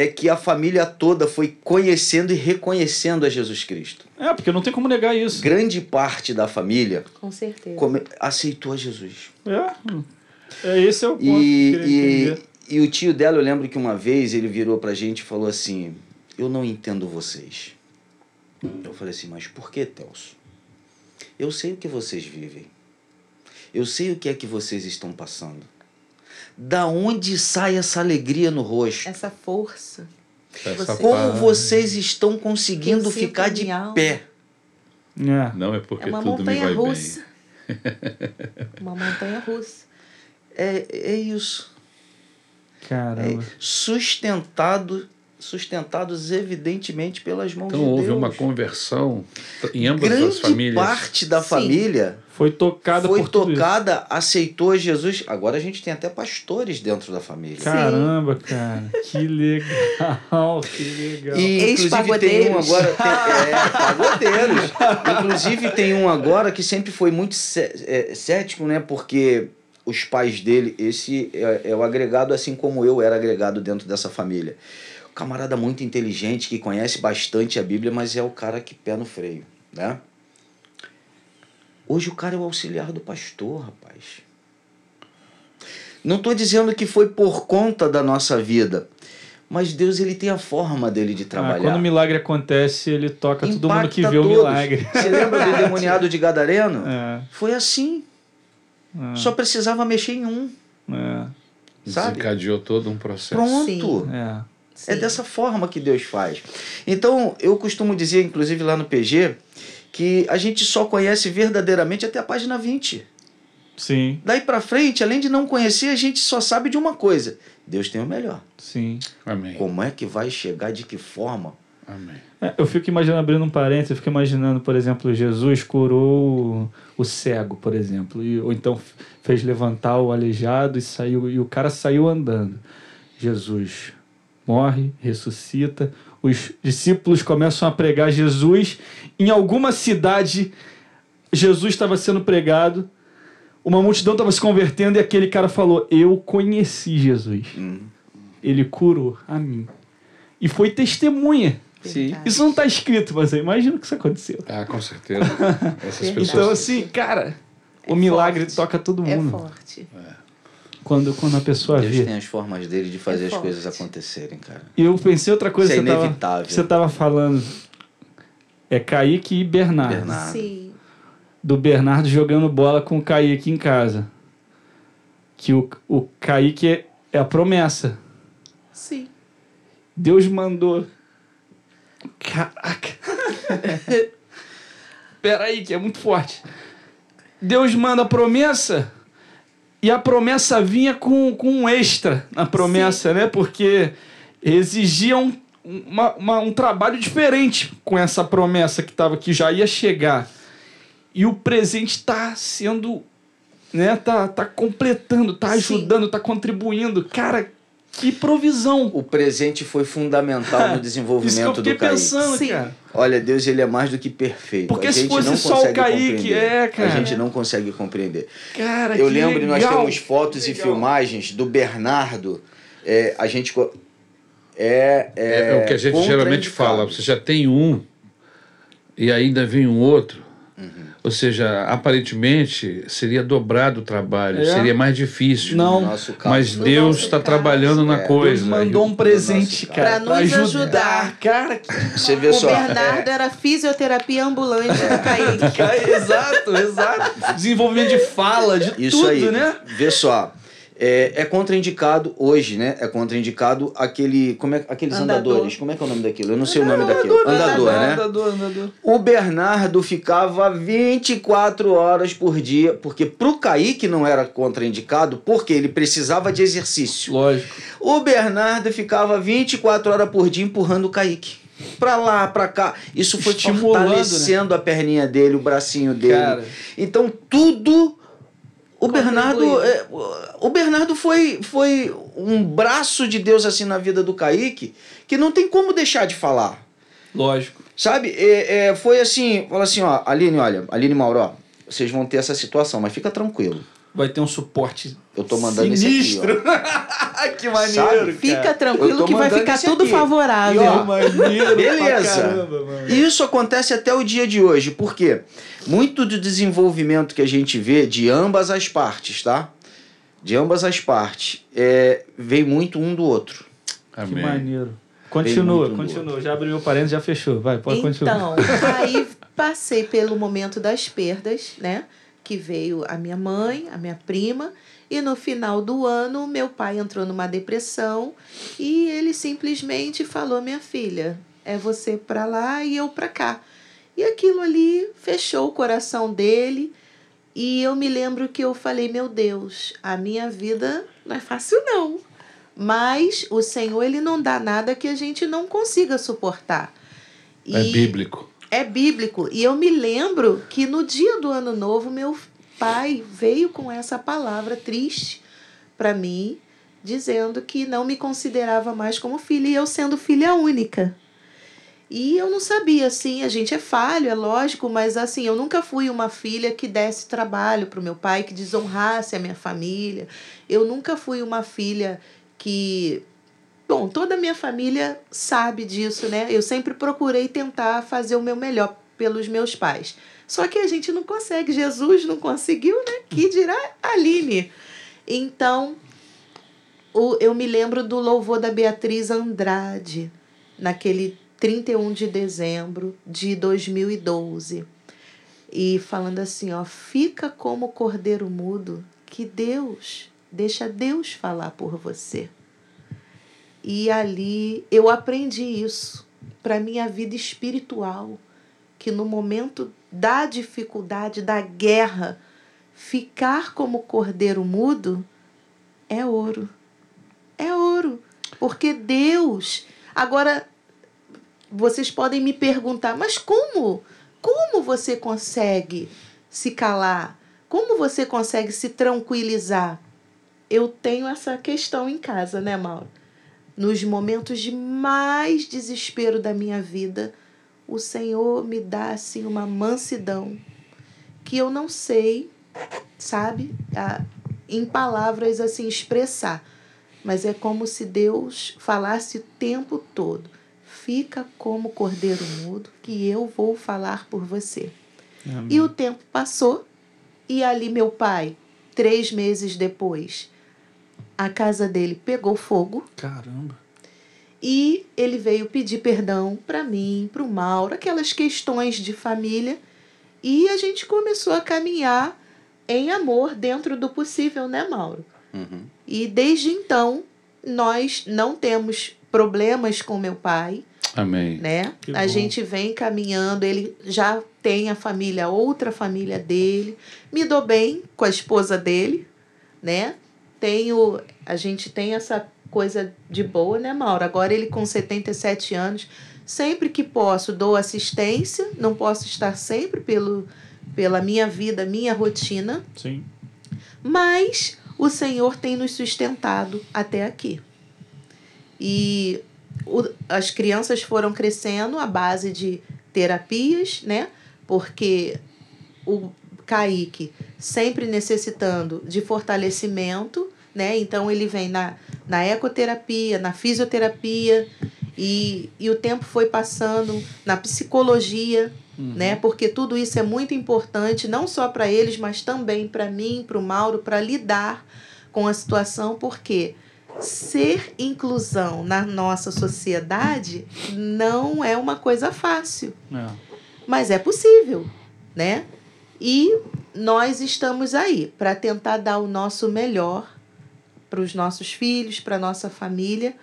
é que a família toda foi conhecendo e reconhecendo a Jesus Cristo. É, porque não tem como negar isso. Grande parte da família Com certeza. come- aceitou a Jesus. É. é esse é o ponto que E, queria e, e o tio dela, eu lembro que uma vez ele virou pra gente e falou assim: Eu não entendo vocês. Eu falei assim: Mas por que, Telso? Eu sei o que vocês vivem. Eu sei o que é que vocês estão passando. Da onde sai essa alegria no rosto? Essa força. Essa Como paz. vocês estão conseguindo ficar de alma. pé? É. Não é É porque uma tudo me montanha vai russa. bem. uma montanha russa. É, é isso. Caramba. Sustentado, sustentados evidentemente pelas mãos Então de houve Deus. uma conversão em ambas grande as famílias. parte da Sim. família Foi tocada foi por tudo isso. tocada, aceitou Jesus. Agora a gente tem até pastores dentro da família. Caramba, cara. Que legal, que legal. E inclusive tem um agora. Tem, é, pagodeiros. Inclusive tem um agora que sempre foi muito é, cético, né? Porque os pais dele, esse é, é o agregado, assim como eu era agregado dentro dessa família. Camarada muito inteligente, que conhece bastante a Bíblia, mas é o cara que pé no freio, né? Hoje o cara é o auxiliar do pastor, rapaz. Não estou dizendo que foi por conta da nossa vida, mas Deus ele tem a forma dele de Ah, trabalhar. quando o milagre acontece, ele toca todo mundo que Impacta vê o todos. milagre. Você lembra do endemoniado de Gadareno? É, Foi assim. é, Só precisava mexer em um. é, Sabe? Desencadeou todo um processo. Pronto. Sim. é. É Sim. dessa forma que Deus faz. Então, eu costumo dizer, inclusive lá no PG, que a gente só conhece verdadeiramente até a página 20. Sim, Daí pra frente, além de não conhecer, a gente só sabe de uma coisa: Deus tem o melhor. sim. Amém. Como é que vai chegar, de que forma? Amém. É, eu fico imaginando, abrindo um parênteses, eu fico imaginando, por exemplo, Jesus curou o, cego, por exemplo, e, ou então fez levantar o aleijado e saiu e o cara saiu andando. Jesus morre, ressuscita, os discípulos começam a pregar Jesus em alguma cidade. Jesus estava sendo pregado, uma multidão estava se convertendo e aquele cara falou: Eu conheci Jesus. Hum. Ele curou a mim. E foi testemunha. Sim. Isso não está escrito, mas eu imagino que isso aconteceu. Ah, com certeza. Essas pessoas. Então, assim, cara, É o milagre forte. toca todo É mundo. forte. Quando, quando a pessoa Deus vê. tem as formas dele de fazer É as forte. coisas acontecerem, cara. E eu pensei outra coisa Isso é que você tava- inevitável. que você tava falando. É Kaique e Bernardo. Bernardo. Sim. Do Bernardo jogando bola com o Kaique em casa. Que o, o Kaique é, é a promessa. Sim. Deus mandou. Caraca! Peraí, que é muito forte. Deus manda a promessa e a promessa vinha com, com um extra na promessa, né? Porque exigia um, uma, uma- um trabalho diferente com essa promessa que, tava, que já ia chegar. E o presente está sendo. Né, tá, tá completando, tá Sim. ajudando, tá contribuindo. Cara, que provisão! O presente foi fundamental no Isso que eu desenvolvimento do Kaique. pensando, Sim. cara. Olha, Deus ele é mais do que perfeito. Porque a se gente fosse não só o consegue Kaique, compreender. é, cara. A gente não consegue compreender. Cara, Eu que lembro, nós legal. temos fotos e filmagens do Bernardo. É, a gente. co- É, é, É, o que a gente geralmente fala. Você já tem um e ainda vem um outro. Ou seja, aparentemente seria dobrado o trabalho, É. seria mais difícil. Não. No caso. Mas Deus está trabalhando na é. coisa. Deus mandou um presente, cara, Pra pra nos ajudar. ajudar. Cara, que... Você vê o só. Bernardo era fisioterapia ambulante do Kaique. Cara, exato, exato. Desenvolvimento de fala, de Isso tudo, aí. né? Vê só. É, é contraindicado hoje, né? É contraindicado aquele. Como é, aqueles Andador. andadores. Como é que é o nome daquilo? Eu não sei o nome daquilo. Andador, Andador, né? Andador, andador. O Bernardo ficava 24 horas por dia, porque pro Kaique não era contraindicado, porque ele precisava de exercício. Lógico. O Bernardo ficava 24 horas por dia empurrando o Kaique. Pra lá, pra cá. Isso foi Estimulando, né? fortalecendo a perninha dele, o bracinho dele. Cara. Então tudo. O. Bernardo, é, o Bernardo foi, foi um braço de Deus assim na vida do Kaique que não tem como deixar de falar. Lógico. Sabe? É, é, foi assim, fala assim, ó, Aline, olha, Aline Mauro, ó, vocês vão ter essa situação, mas fica tranquilo. Vai ter um suporte Eu tô mandando sinistro. esse aqui, que maneiro, Sabe? Fica cara. Tranquilo que vai ficar tudo aqui. favorável. E, ó, maneiro Beleza. pra caramba, mano. E isso acontece até o dia de hoje, porque muito do desenvolvimento que a gente vê de ambas as partes, tá? De ambas as partes, é, vem muito um do outro. Que Amém. maneiro. Continua, continua. Já abriu o parênteses, já fechou. Vai, pode continuar. Então, aí passei pelo momento das perdas, né? Que veio a minha mãe, a minha prima, e no final do ano meu pai entrou numa depressão e ele simplesmente falou: "Minha filha, é você para lá e eu para cá". E aquilo ali fechou o coração dele. E eu me lembro que eu falei: "Meu Deus, a minha vida não é fácil não". Mas o Senhor ele não dá nada que a gente não consiga suportar. É E- bíblico. É bíblico. E eu me lembro que no dia do ano novo, meu pai veio com essa palavra triste para mim, dizendo que não me considerava mais como filha, e eu sendo filha única. E eu não sabia, assim, a gente é falho, é lógico, mas assim, eu nunca fui uma filha que desse trabalho para o meu pai, que desonrasse a minha família. Eu nunca fui uma filha que Bom, toda a minha família sabe disso, né? Eu sempre procurei tentar fazer o meu melhor pelos meus pais. Só que a gente não consegue. Jesus não conseguiu, né? Que dirá Aline. Então, o, eu me lembro do louvor da Beatriz Andrade, naquele 31 de dezembro de 2012. E falando assim, ó, fica como cordeiro mudo, que Deus, deixa Deus falar por você. E ali eu aprendi isso para minha vida espiritual, que no momento da dificuldade, da guerra, ficar como cordeiro mudo é ouro. É ouro, porque Deus. Agora vocês podem me perguntar, mas como? Como você consegue se calar? Como você consegue se tranquilizar? Eu tenho essa questão em casa, né, Mauro? Nos momentos de mais desespero da minha vida, o Senhor me dá assim uma mansidão que eu não sei, sabe, a- em palavras assim expressar, mas é como se Deus falasse o tempo todo: fica como cordeiro mudo, que eu vou falar por você. E o tempo passou, e ali meu pai, três meses depois, a casa dele pegou fogo. Caramba. E ele veio pedir perdão para mim, para o Mauro, aquelas questões de família. E a gente começou a caminhar em amor dentro do possível, né, Mauro? Uhum. E desde então, nós não temos problemas com meu pai, Amém. né? Que a bom. gente vem caminhando, ele já tem a família, outra família dele. Me dou bem com a esposa dele, né? Tenho, a gente tem essa coisa de boa, né, Mauro? Agora ele com 77 anos, sempre que posso dou assistência, não posso estar sempre pelo pela minha vida, minha rotina, Sim. mas o Senhor tem nos sustentado até aqui. E o- as crianças foram crescendo à base de terapias, né? Porque o Kaique sempre necessitando de fortalecimento, né? Então ele vem na, na ecoterapia, na fisioterapia, e, e o tempo foi passando na psicologia, né? Porque tudo isso é muito importante, não só para eles, mas também para mim, para o Mauro, para lidar com a situação, porque ser inclusão na nossa sociedade não é uma coisa fácil, É. mas é possível, né? E nós estamos aí para tentar dar o nosso melhor para os nossos filhos, para nossa família,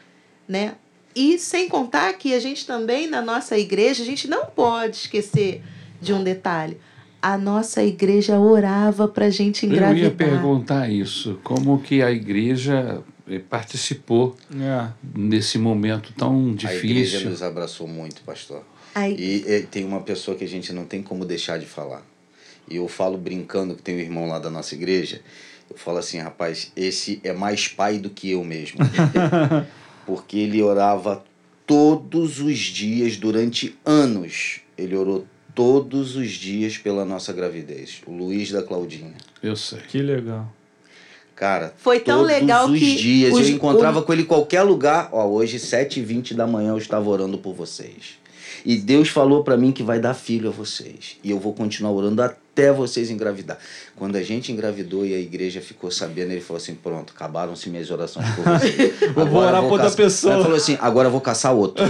né? E sem contar que a gente também na nossa igreja, a gente não pode esquecer de um detalhe. A nossa igreja orava para a gente Eu engravidar. ia perguntar isso. Como que a igreja eh, participou É. nesse momento tão A igreja difícil? nos abraçou muito, pastor. Aí, E, eh, tem uma pessoa que a gente não tem como deixar de falar. E eu falo brincando que tem um irmão lá da nossa igreja. Eu falo assim, rapaz, esse é mais pai do que eu mesmo. Porque ele orava todos os dias, durante anos. Ele orou todos os dias pela nossa gravidez. O Luiz da Claudinha. Eu sei. Que legal. Cara, Foi tão todos legal os que dias os- eu encontrava com ele em qualquer lugar. Ó, hoje, 7h20 da manhã, eu estava orando por vocês. E Deus falou para mim que vai dar filho a vocês. E eu vou continuar orando até vocês engravidar. Quando a gente engravidou e a igreja ficou sabendo, ele falou assim: pronto, acabaram-se minhas orações por vocês. Eu vou orar por outra pessoa. Ele falou assim: agora eu vou caçar outro.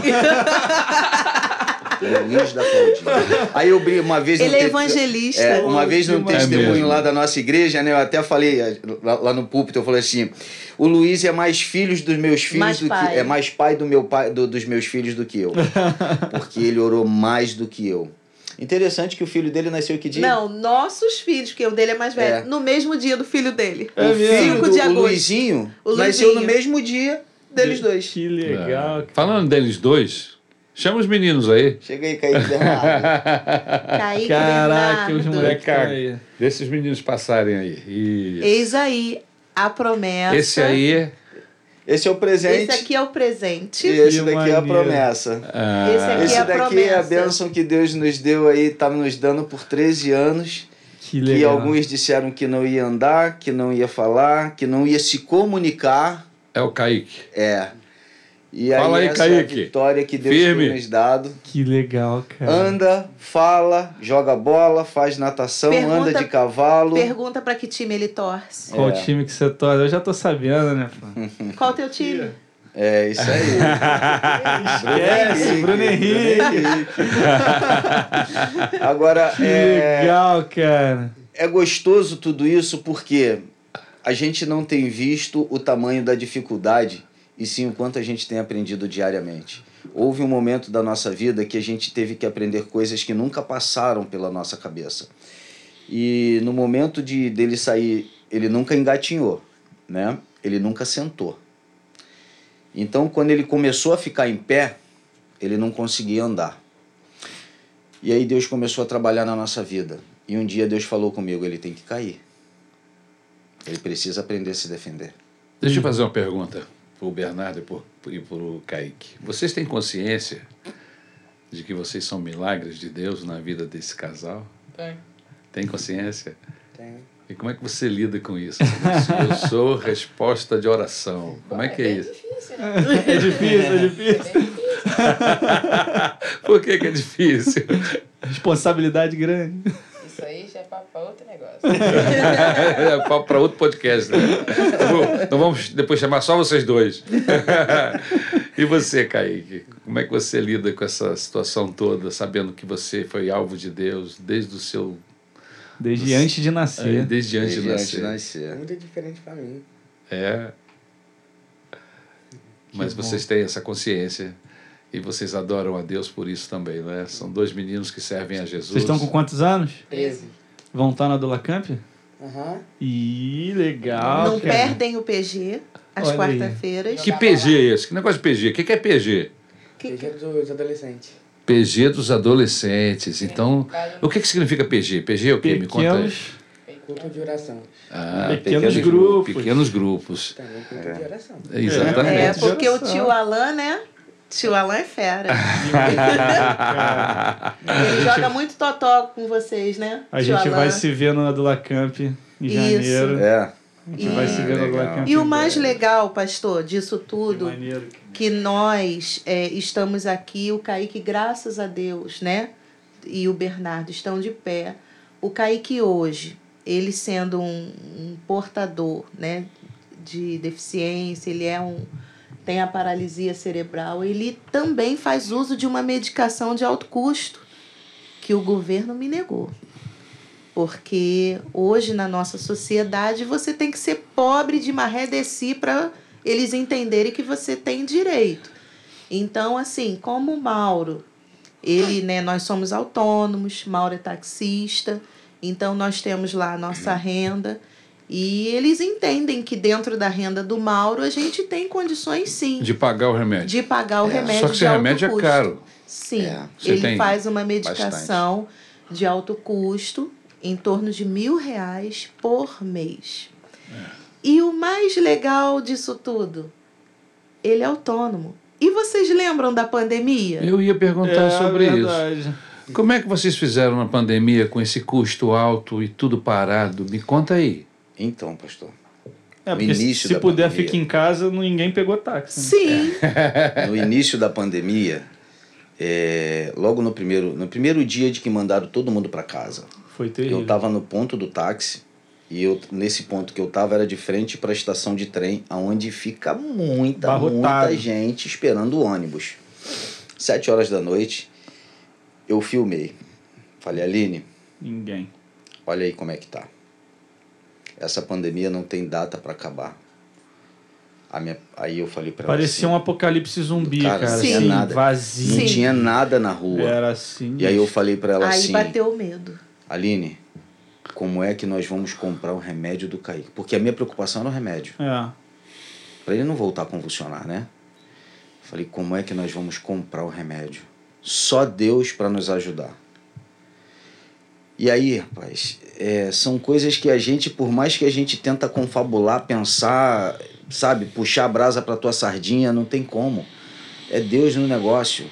Luiz da Claudinha. Aí eu brinco uma vez. ele é te- evangelista. é, uma vez num maravilha. testemunho É lá da nossa igreja, né? Eu até falei eh, lá, lá no púlpito, eu falei assim: o Luiz é mais filhos dos meus filhos Mais do pai. que é mais pai do meu pai do- dos meus filhos do que eu, porque ele orou mais do que eu. Interessante que o filho dele nasceu que dia? Não, nossos filhos, porque o dele é mais velho, É. no mesmo dia do filho dele. o É mesmo? filho 5 do de o agosto. Luizinho O nasceu no Luizinho. mesmo dia deles dois. Que legal. É. Falando deles dois, chama os meninos aí. Chega aí, Kaique Bernardo. Kaique Caraca, os moleques aí. Deixa esses meninos passarem aí. Isso. Eis aí a promessa. Esse aí. Esse é o presente. Esse aqui é o presente. E esse Que daqui é a promessa. ah, Esse aqui Esse é a daqui é a promessa. bênção que Deus nos deu aí, tá nos dando por 13 anos. Que Que legal. alguns disseram que não ia andar, que não ia falar, que não ia se comunicar. é o Kaique. É. E Fala aí, essa é a Kaique. vitória que Deus Firme. tem nos dado. Que legal, cara. Anda, fala, joga bola, faz natação, Pergunta- anda de cavalo. Pergunta pra que time ele torce. Qual É. time que você torce? Eu já tô sabendo, né? pô? Qual o teu time? É, isso aí. Esquece, Bruno Henrique. Agora, Que é, legal, cara. é gostoso tudo isso porque a gente não tem visto o tamanho da dificuldade e sim o quanto a gente tem aprendido diariamente. Houve um momento da nossa vida que a gente teve que aprender coisas que nunca passaram pela nossa cabeça. E no momento de dele sair, ele nunca engatinhou, né? Ele nunca sentou. Então, quando ele começou a ficar em pé, ele não conseguia andar. E aí Deus começou a trabalhar na nossa vida. E um dia Deus falou comigo, ele tem que cair. Ele precisa aprender a se defender. Deixa eu fazer uma pergunta para o Bernardo e para o Kaique. Vocês têm consciência de que vocês são milagres de Deus na vida desse casal? Tem. Tem consciência? Tem. E como é que você lida com isso? Eu sou resposta de oração. Como é que é bem isso? difícil, né? É difícil, é difícil. Bem difícil. Por que, que é difícil? Responsabilidade grande. Isso aí já é papo pra outro negócio. é para outro podcast, né? Então vamos depois chamar só vocês dois. e você, Kaique? Como é que você lida com essa situação toda, sabendo que você foi alvo de Deus desde o seu. Desde antes de nascer. É, desde antes desde de nascer. De nascer. É muito diferente para mim. É. Mas bom. vocês têm essa consciência e vocês adoram a Deus por isso também, não é? São dois meninos que servem a Jesus. Vocês estão com quantos anos? 13. Vão estar na Dula Camp? Aham. Uhum. Ih, legal. Não cara. perdem o PG às quarta-feiras. Que PG é esse? Que negócio de PG? O que é PG? PG dos adolescentes. PG dos adolescentes. Então, o que, que significa PG? PG é o quê? Me conta aí. Culto de oração. Ah, pequenos, pequenos grupos. Pequenos grupos. Também culto de oração. Exatamente. É, porque o tio Alan, né? Tio Alan é fera. Ele joga muito totó com vocês, né? A tio gente Alan. vai se ver no Dula Camp em janeiro. É. A gente vai se ver no Dula Camp. E o mais legal, pastor, disso tudo, maneiro. que nós é, estamos aqui, o Kaique, graças a Deus, né? E o Bernardo estão de pé. O Kaique hoje, ele sendo um, um portador, né? De deficiência, ele é um tem a paralisia cerebral, ele também faz uso de uma medicação de alto custo que o governo me negou. Porque hoje na nossa sociedade você tem que ser pobre de maré desci para eles entenderem que você tem direito. Então, assim, como o Mauro, ele, né, nós somos autônomos, Mauro é taxista, então nós temos lá a nossa renda. E eles entendem que dentro da renda do Mauro a gente tem condições sim De pagar o remédio. de pagar o É. remédio. Só que esse de alto remédio é custo. caro. Sim. É. Ele faz uma medicação de alto custo em torno de mil reais por mês. É. E o mais legal disso tudo, ele é autônomo. E vocês lembram da pandemia? Eu ia perguntar É, sobre verdade. isso. Como é que vocês fizeram na pandemia com esse custo alto e tudo parado? Me conta aí. Então, pastor. É, No início se puder, pandemia. fica em casa, ninguém pegou táxi. né? Sim. No início da pandemia, é, logo no primeiro, no primeiro dia de que mandaram todo mundo para casa, Foi terrível. eu estava no ponto do táxi e eu nesse ponto que eu estava era de frente para a estação de trem, aonde fica muita, Abarrotado. muita gente esperando o ônibus. Sete horas da noite, eu filmei. Falei, Aline, Ninguém. olha aí como é que tá. Essa pandemia não tem data para acabar. A minha, aí eu falei para ela Parecia assim, um apocalipse zumbi, Cara, cara. não tinha assim, nada. Vazio. não Sim. tinha nada na rua. Era assim. E aí eu falei para ela Aí assim, bateu o medo. Aline, como é que nós vamos comprar o remédio do Kaique? Porque a minha preocupação era o remédio. É. Para ele não voltar a convulsionar, né? Falei, como é que nós vamos comprar o remédio? Só Deus para nos ajudar. E aí, rapaz, é, são coisas que a gente, por mais que a gente tenta confabular, pensar, sabe, puxar a brasa para tua sardinha, não tem como. É Deus no negócio.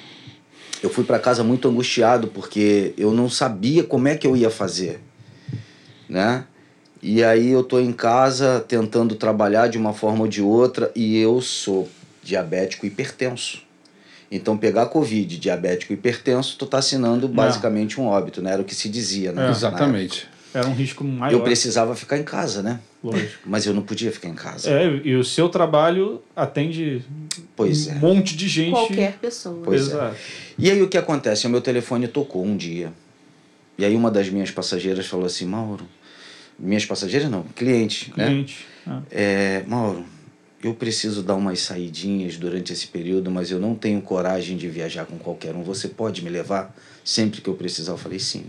Eu fui para casa muito angustiado porque eu não sabia como é que eu ia fazer, né? E aí eu tô em casa tentando trabalhar de uma forma ou de outra e eu sou diabético hipertenso. Então pegar Covid, diabético hipertenso, tu tá assinando basicamente um óbito, né? Era o que se dizia, né? É. Na Exatamente. Era um risco maior. Eu precisava ficar em casa, né? Lógico. Mas eu não podia ficar em casa. É, e o seu trabalho atende Pois um é. monte de gente. Qualquer pessoa. Pois é. Exato. E aí o que acontece? O meu telefone tocou um dia. E aí uma das minhas passageiras falou assim, Mauro, minhas passageiras não, cliente, né? Cliente. É. É, Mauro, eu preciso dar umas saidinhas durante esse período, mas eu não tenho coragem de viajar com qualquer um. Você pode me levar sempre que eu precisar? Eu falei, sim.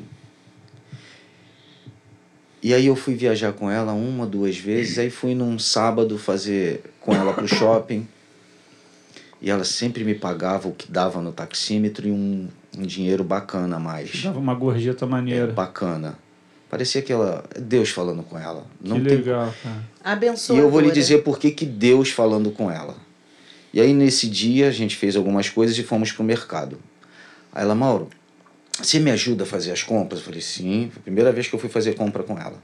E aí eu fui viajar com ela uma, duas vezes, aí fui num sábado fazer com ela pro shopping. E ela sempre me pagava o que dava no taxímetro e um, um dinheiro bacana a mais. Dava uma gorjeta É, maneira. bacana. Parecia que ela. é Deus falando com ela. Não que tem legal, cara. e Abençoadora. eu vou lhe dizer por que, que Deus falando com ela. E aí, nesse dia, a gente fez algumas coisas e fomos pro mercado. Aí ela, Mauro, você me ajuda a fazer as compras? Eu falei, sim. Foi a primeira vez que eu fui fazer compra com ela.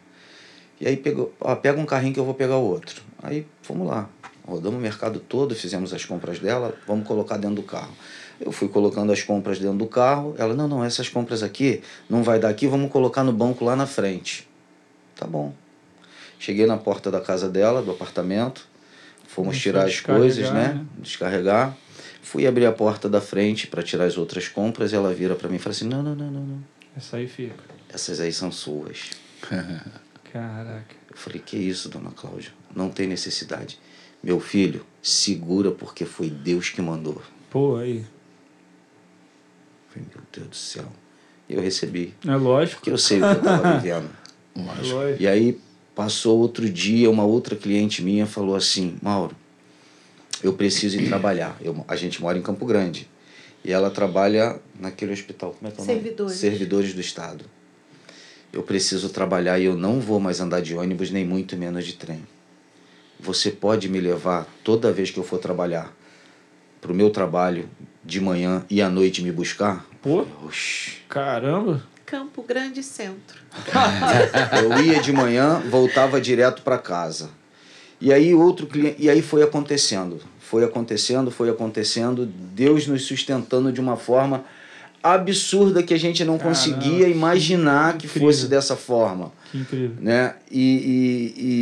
E aí, pegou, ó, pega um carrinho que eu vou pegar o outro. Aí, fomos lá. Rodamos o mercado todo, fizemos as compras dela, vamos colocar dentro do carro. Eu fui colocando as compras dentro do carro. Ela, não, não, essas compras aqui não vai dar aqui, vamos colocar no banco lá na frente. tá bom. Cheguei na porta da casa dela, do apartamento. Fomos tirar as coisas, né? né? Descarregar. Fui abrir a porta da frente para tirar as outras compras. E ela vira para mim e fala assim: Não, não, não, não, não. Essa aí fica. Essas aí são suas. Caraca. Eu falei: Que isso, dona Cláudia? Não tem necessidade. Meu filho, segura porque foi Deus que mandou. Pô, aí. Eu falei: Meu Deus do céu. E eu recebi. É lógico. Porque eu sei o que eu estava vivendo. É lógico. E aí passou outro dia, uma outra cliente minha falou assim, Mauro, eu preciso ir trabalhar. Eu, a gente mora em Campo Grande. E ela trabalha naquele hospital. Como é que é o nome? Servidores. Servidores do Estado. Eu preciso trabalhar e eu não vou mais andar de ônibus, nem muito menos de trem. Você pode me levar toda vez que eu for trabalhar para o meu trabalho de manhã e à noite me buscar? Pô, Oxi. caramba. Campo Grande Centro. Eu ia de manhã, voltava direto para casa. E aí outro cliente, e aí foi acontecendo, foi acontecendo, foi acontecendo, Deus nos sustentando de uma forma absurda que a gente não Caramba, conseguia imaginar que incrível. fosse dessa forma, Que incrível. né? E, e, e,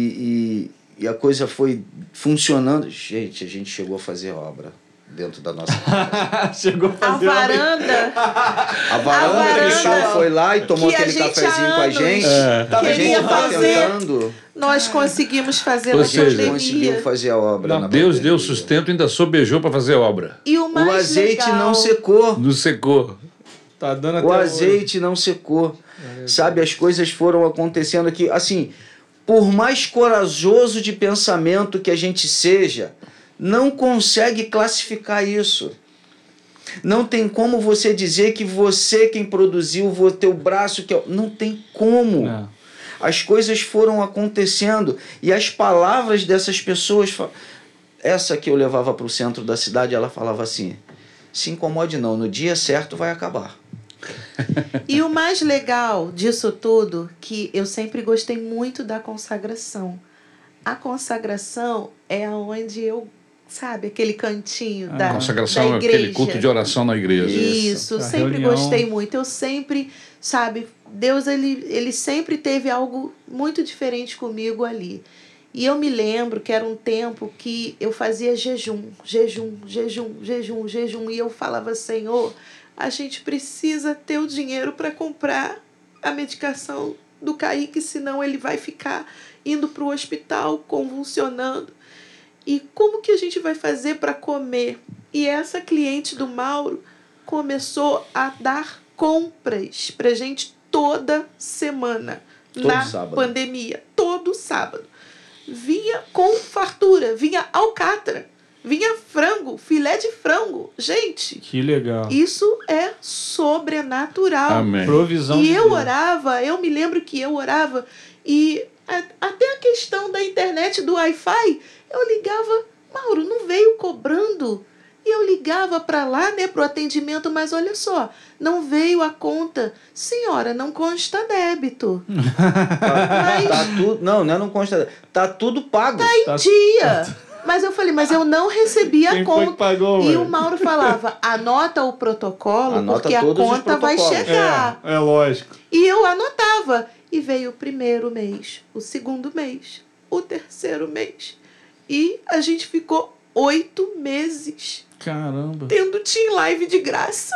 e, e a coisa foi funcionando. Gente, a gente chegou a fazer obra dentro da nossa Chegou a A fazer uma- varanda A varanda, que o varanda senhor foi lá e tomou que a aquele cafezinho com a gente. É. A gente tá fazer. tentando. nós conseguimos fazer Ou na seja, Conseguiu pandemia. fazer a obra. Não, na Deus pandemia. deu sustento e ainda sobejou para fazer obra. E o mais O azeite legal, não secou. Não secou. Tá dando até O hoje. azeite não secou. Sabe, as coisas foram acontecendo aqui. Assim, por mais corajoso de pensamento que a gente seja, não consegue classificar isso. Não tem como você dizer que você quem produziu, o teu braço que é- não tem como. Não. As coisas foram acontecendo e as palavras dessas pessoas, essa que eu levava para o centro da cidade, ela falava assim: se incomode não, no dia certo vai acabar. E o mais legal disso tudo, que eu sempre gostei muito da consagração. A consagração é onde eu, sabe, aquele cantinho Ah. da, Consagração da igreja. aquele culto de oração na igreja. Isso, A sempre reunião. gostei muito. Eu sempre, sabe, Deus ele, ele sempre teve algo muito diferente comigo ali. E eu me lembro que era um tempo que eu fazia jejum, jejum, jejum, jejum, jejum. E eu falava, Senhor, a gente precisa ter o dinheiro para comprar a medicação do Kaique, senão ele vai ficar indo para o hospital convulsionando. E como que a gente vai fazer para comer? E essa cliente do Mauro começou a dar compras pra gente toda semana Todo na sábado. pandemia, todo sábado. Vinha com fartura, vinha alcatra, vinha frango, filé de frango. Gente, Que legal. isso é sobrenatural. Amém. Provisão E de eu Deus. orava, eu me lembro que eu orava e até a questão da internet do Wi-Fi, eu ligava, Mauro, não veio cobrando. E eu ligava para lá, né, pro atendimento, mas olha só, não veio a conta. Senhora, não consta débito. Tá, tá tudo, não, não é não consta. Tá tudo pago. Tá- Dia. Mas eu falei, mas eu não recebi a Quem conta. pagou, E o Mauro falava, anota o protocolo, Anota porque a conta vai chegar. É, é lógico. E eu anotava. E veio o primeiro mês, o segundo mês, o terceiro mês. E a gente ficou oito meses Caramba. tendo Team Live de graça.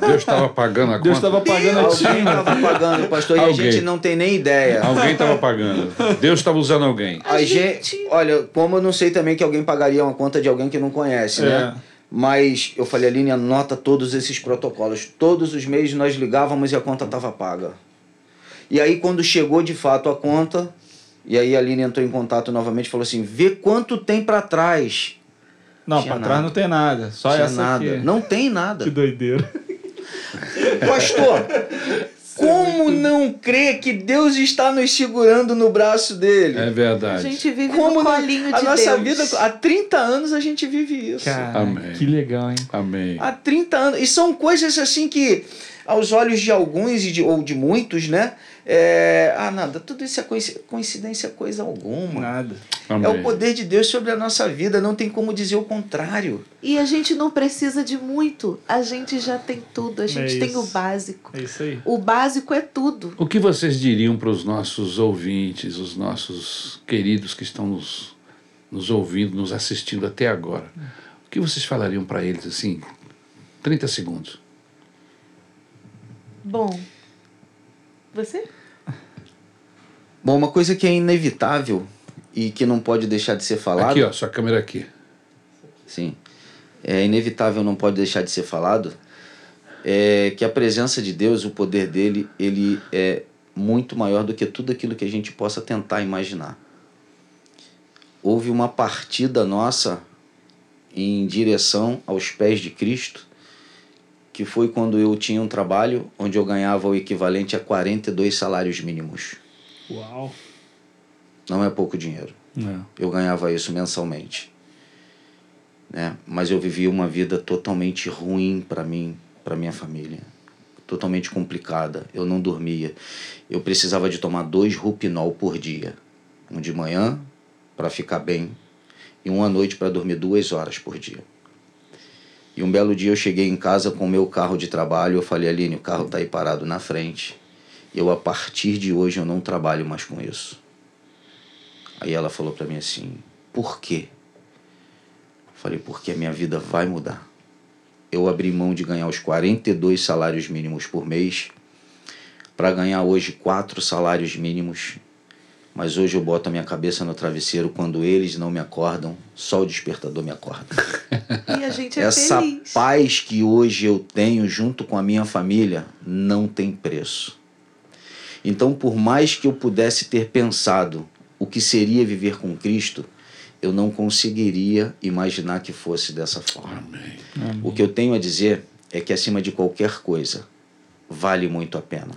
Deus estava pagando a Deus conta. estava pagando a Alguém time. tava pagando, pastor, e a Alguém. gente não tem nem ideia. Alguém estava pagando. Deus estava usando alguém. A A gente, gente- olha, como eu não sei também que alguém pagaria uma conta de alguém que não conhece, né? É. Mas eu falei, Aline, anota todos esses protocolos. Todos os meses nós ligávamos e a conta estava paga. E aí, quando chegou de fato a conta, e aí a Aline entrou em contato novamente e falou assim: vê quanto tem para trás. Não, nada. trás não tem nada. Só Tinha essa nada. aqui. Não tem nada. Que doideira. Pastor, como não crer que Deus está nos segurando no braço dele? É A verdade. gente vive Como no não- colinho de a nossa Deus. vida, há 30 anos a gente vive isso. Cara, Amém. que legal, hein? Amém. Há 30 anos. E são coisas assim que aos olhos de alguns e de, ou de muitos, né? É, ah, nada, tudo isso é coinci- coincidência, coisa alguma. Nada. É Amém. o poder de Deus sobre a nossa vida, não tem como dizer o contrário. E a gente não precisa de muito. A gente já tem tudo. A gente É tem o básico. É isso aí. O básico é tudo. O que vocês diriam para os nossos ouvintes, os nossos queridos que estão nos, nos ouvindo, nos assistindo até agora? O que vocês falariam para eles assim? 30 segundos. Bom. Você? Bom, uma coisa que é inevitável e que não pode deixar de ser falado. Aqui, ó, sua câmera aqui. Sim. É inevitável, não pode deixar de ser falado. É que a presença de Deus, o poder dele, ele é muito maior do que tudo aquilo que a gente possa tentar imaginar. Houve uma partida nossa em direção aos pés de Cristo, que foi quando eu tinha um trabalho onde eu ganhava o equivalente a 42 salários mínimos. Uau. Não é pouco dinheiro. É. Eu ganhava isso mensalmente. Né? Mas eu vivia uma vida totalmente ruim para mim, para minha família. Totalmente complicada. Eu não dormia. Eu precisava de tomar dois Rupinol por dia. Um de manhã para ficar bem e um à noite para dormir duas horas por dia. E um belo dia eu cheguei em casa com o meu carro de trabalho. Eu falei, Aline, o carro está aí parado na frente. Eu, a partir de hoje, eu não trabalho mais com isso. Aí ela falou para mim assim: por quê? Falei: porque a minha vida vai mudar. Eu abri mão de ganhar os 42 salários mínimos por mês para ganhar hoje quatro salários mínimos. Mas hoje eu boto a minha cabeça no travesseiro quando eles não me acordam, só o despertador me acorda. E a gente é Essa feliz. paz que hoje eu tenho junto com a minha família não tem preço. Então, por mais que eu pudesse ter pensado o que seria viver com Cristo, eu não conseguiria imaginar que fosse dessa forma. Amém. O que eu tenho a dizer é que, acima de qualquer coisa, vale muito a pena.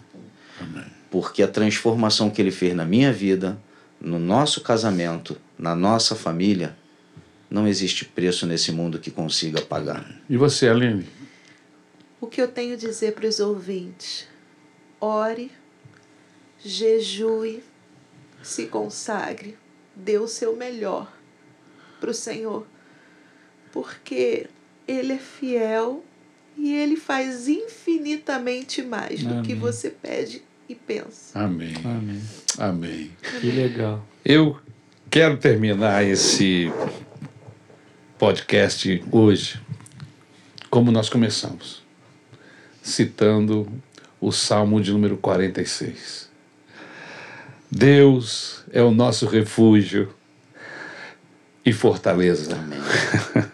Porque a transformação que ele fez na minha vida, no nosso casamento, na nossa família, não existe preço nesse mundo que consiga pagar. E você, Aline? O que eu tenho a dizer para os ouvintes? Ore, jejue, se consagre, dê o seu melhor para o Senhor, porque Ele é fiel e Ele faz infinitamente mais do que você pede e pensa. Amém. Amém. Amém. Que legal. Eu quero terminar esse podcast hoje como nós começamos, citando o Salmo de número 46. Deus é o nosso refúgio e fortaleza. Amém.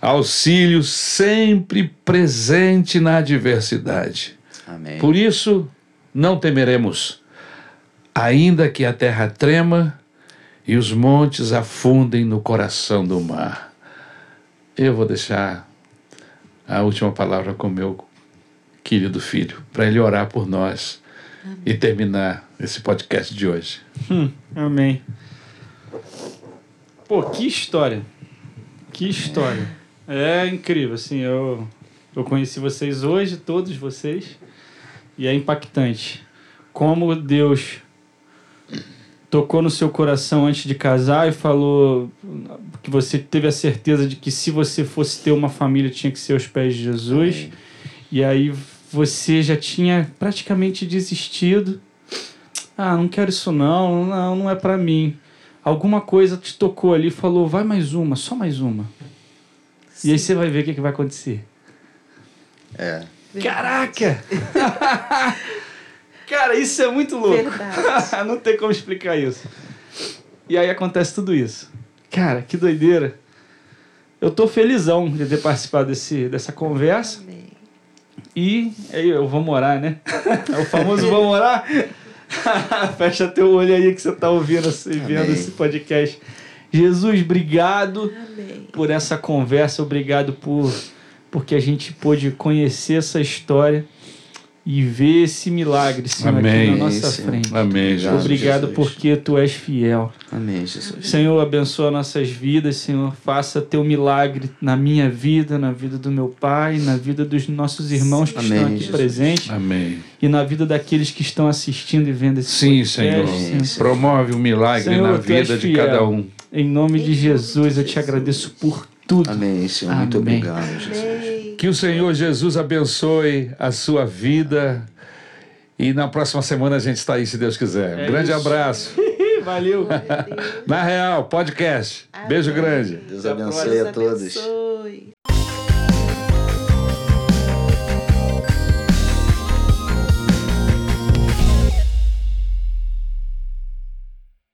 Auxílio sempre presente na adversidade. Amém. Por isso, não temeremos, ainda que a terra trema e os montes afundem no coração do mar. Eu vou deixar a última palavra com meu querido filho, para ele orar por nós e terminar esse podcast de hoje. Hum, amém. Pô, que história. Que história. É incrível, assim, eu, eu conheci vocês hoje, todos vocês, e é impactante. Como Deus tocou no seu coração antes de casar e falou que você teve a certeza de que se você fosse ter uma família tinha que ser aos pés de Jesus. E aí você já tinha praticamente desistido. Ah, não quero isso não, não, não é pra mim. Alguma coisa te tocou ali e falou, vai mais uma, só mais uma. E aí você vai ver o que, que vai acontecer. É. Caraca! Cara, isso é muito louco. Verdade. não tem como explicar isso. E aí acontece tudo isso. Cara, que doideira. Eu tô felizão de ter participado desse, dessa conversa. Amém. E aí eu vou morar, né? É o famoso vou morar. Fecha teu olho aí que você tá ouvindo e vendo Amém. esse podcast. Jesus, obrigado Amém. por essa conversa, obrigado por porque a gente pôde conhecer essa história. e ver esse milagre, Senhor, aqui Amém. na nossa Senhor. frente. Amém, Obrigado. Jesus. Obrigado Jesus. porque tu és fiel. Amém, Jesus. Senhor, abençoa nossas vidas, Senhor. Faça teu milagre na minha vida, na vida do meu pai, na vida dos nossos irmãos que Amém, estão aqui Jesus. presentes Amém. e na vida daqueles que estão assistindo e vendo esse Sim, podcast, Senhor. Senhor. Promove o milagre Senhor, na vida de cada um. Em nome de Jesus, eu te agradeço por tudo. Amém, Senhor. Muito Amém. obrigado, Jesus. Amém. Que o Senhor Jesus abençoe a sua vida. E na próxima semana a gente está aí, se Deus quiser. Um É grande isso. abraço. Valeu. Na Real, podcast. Beijo grande. Deus abençoe a todos. abençoe.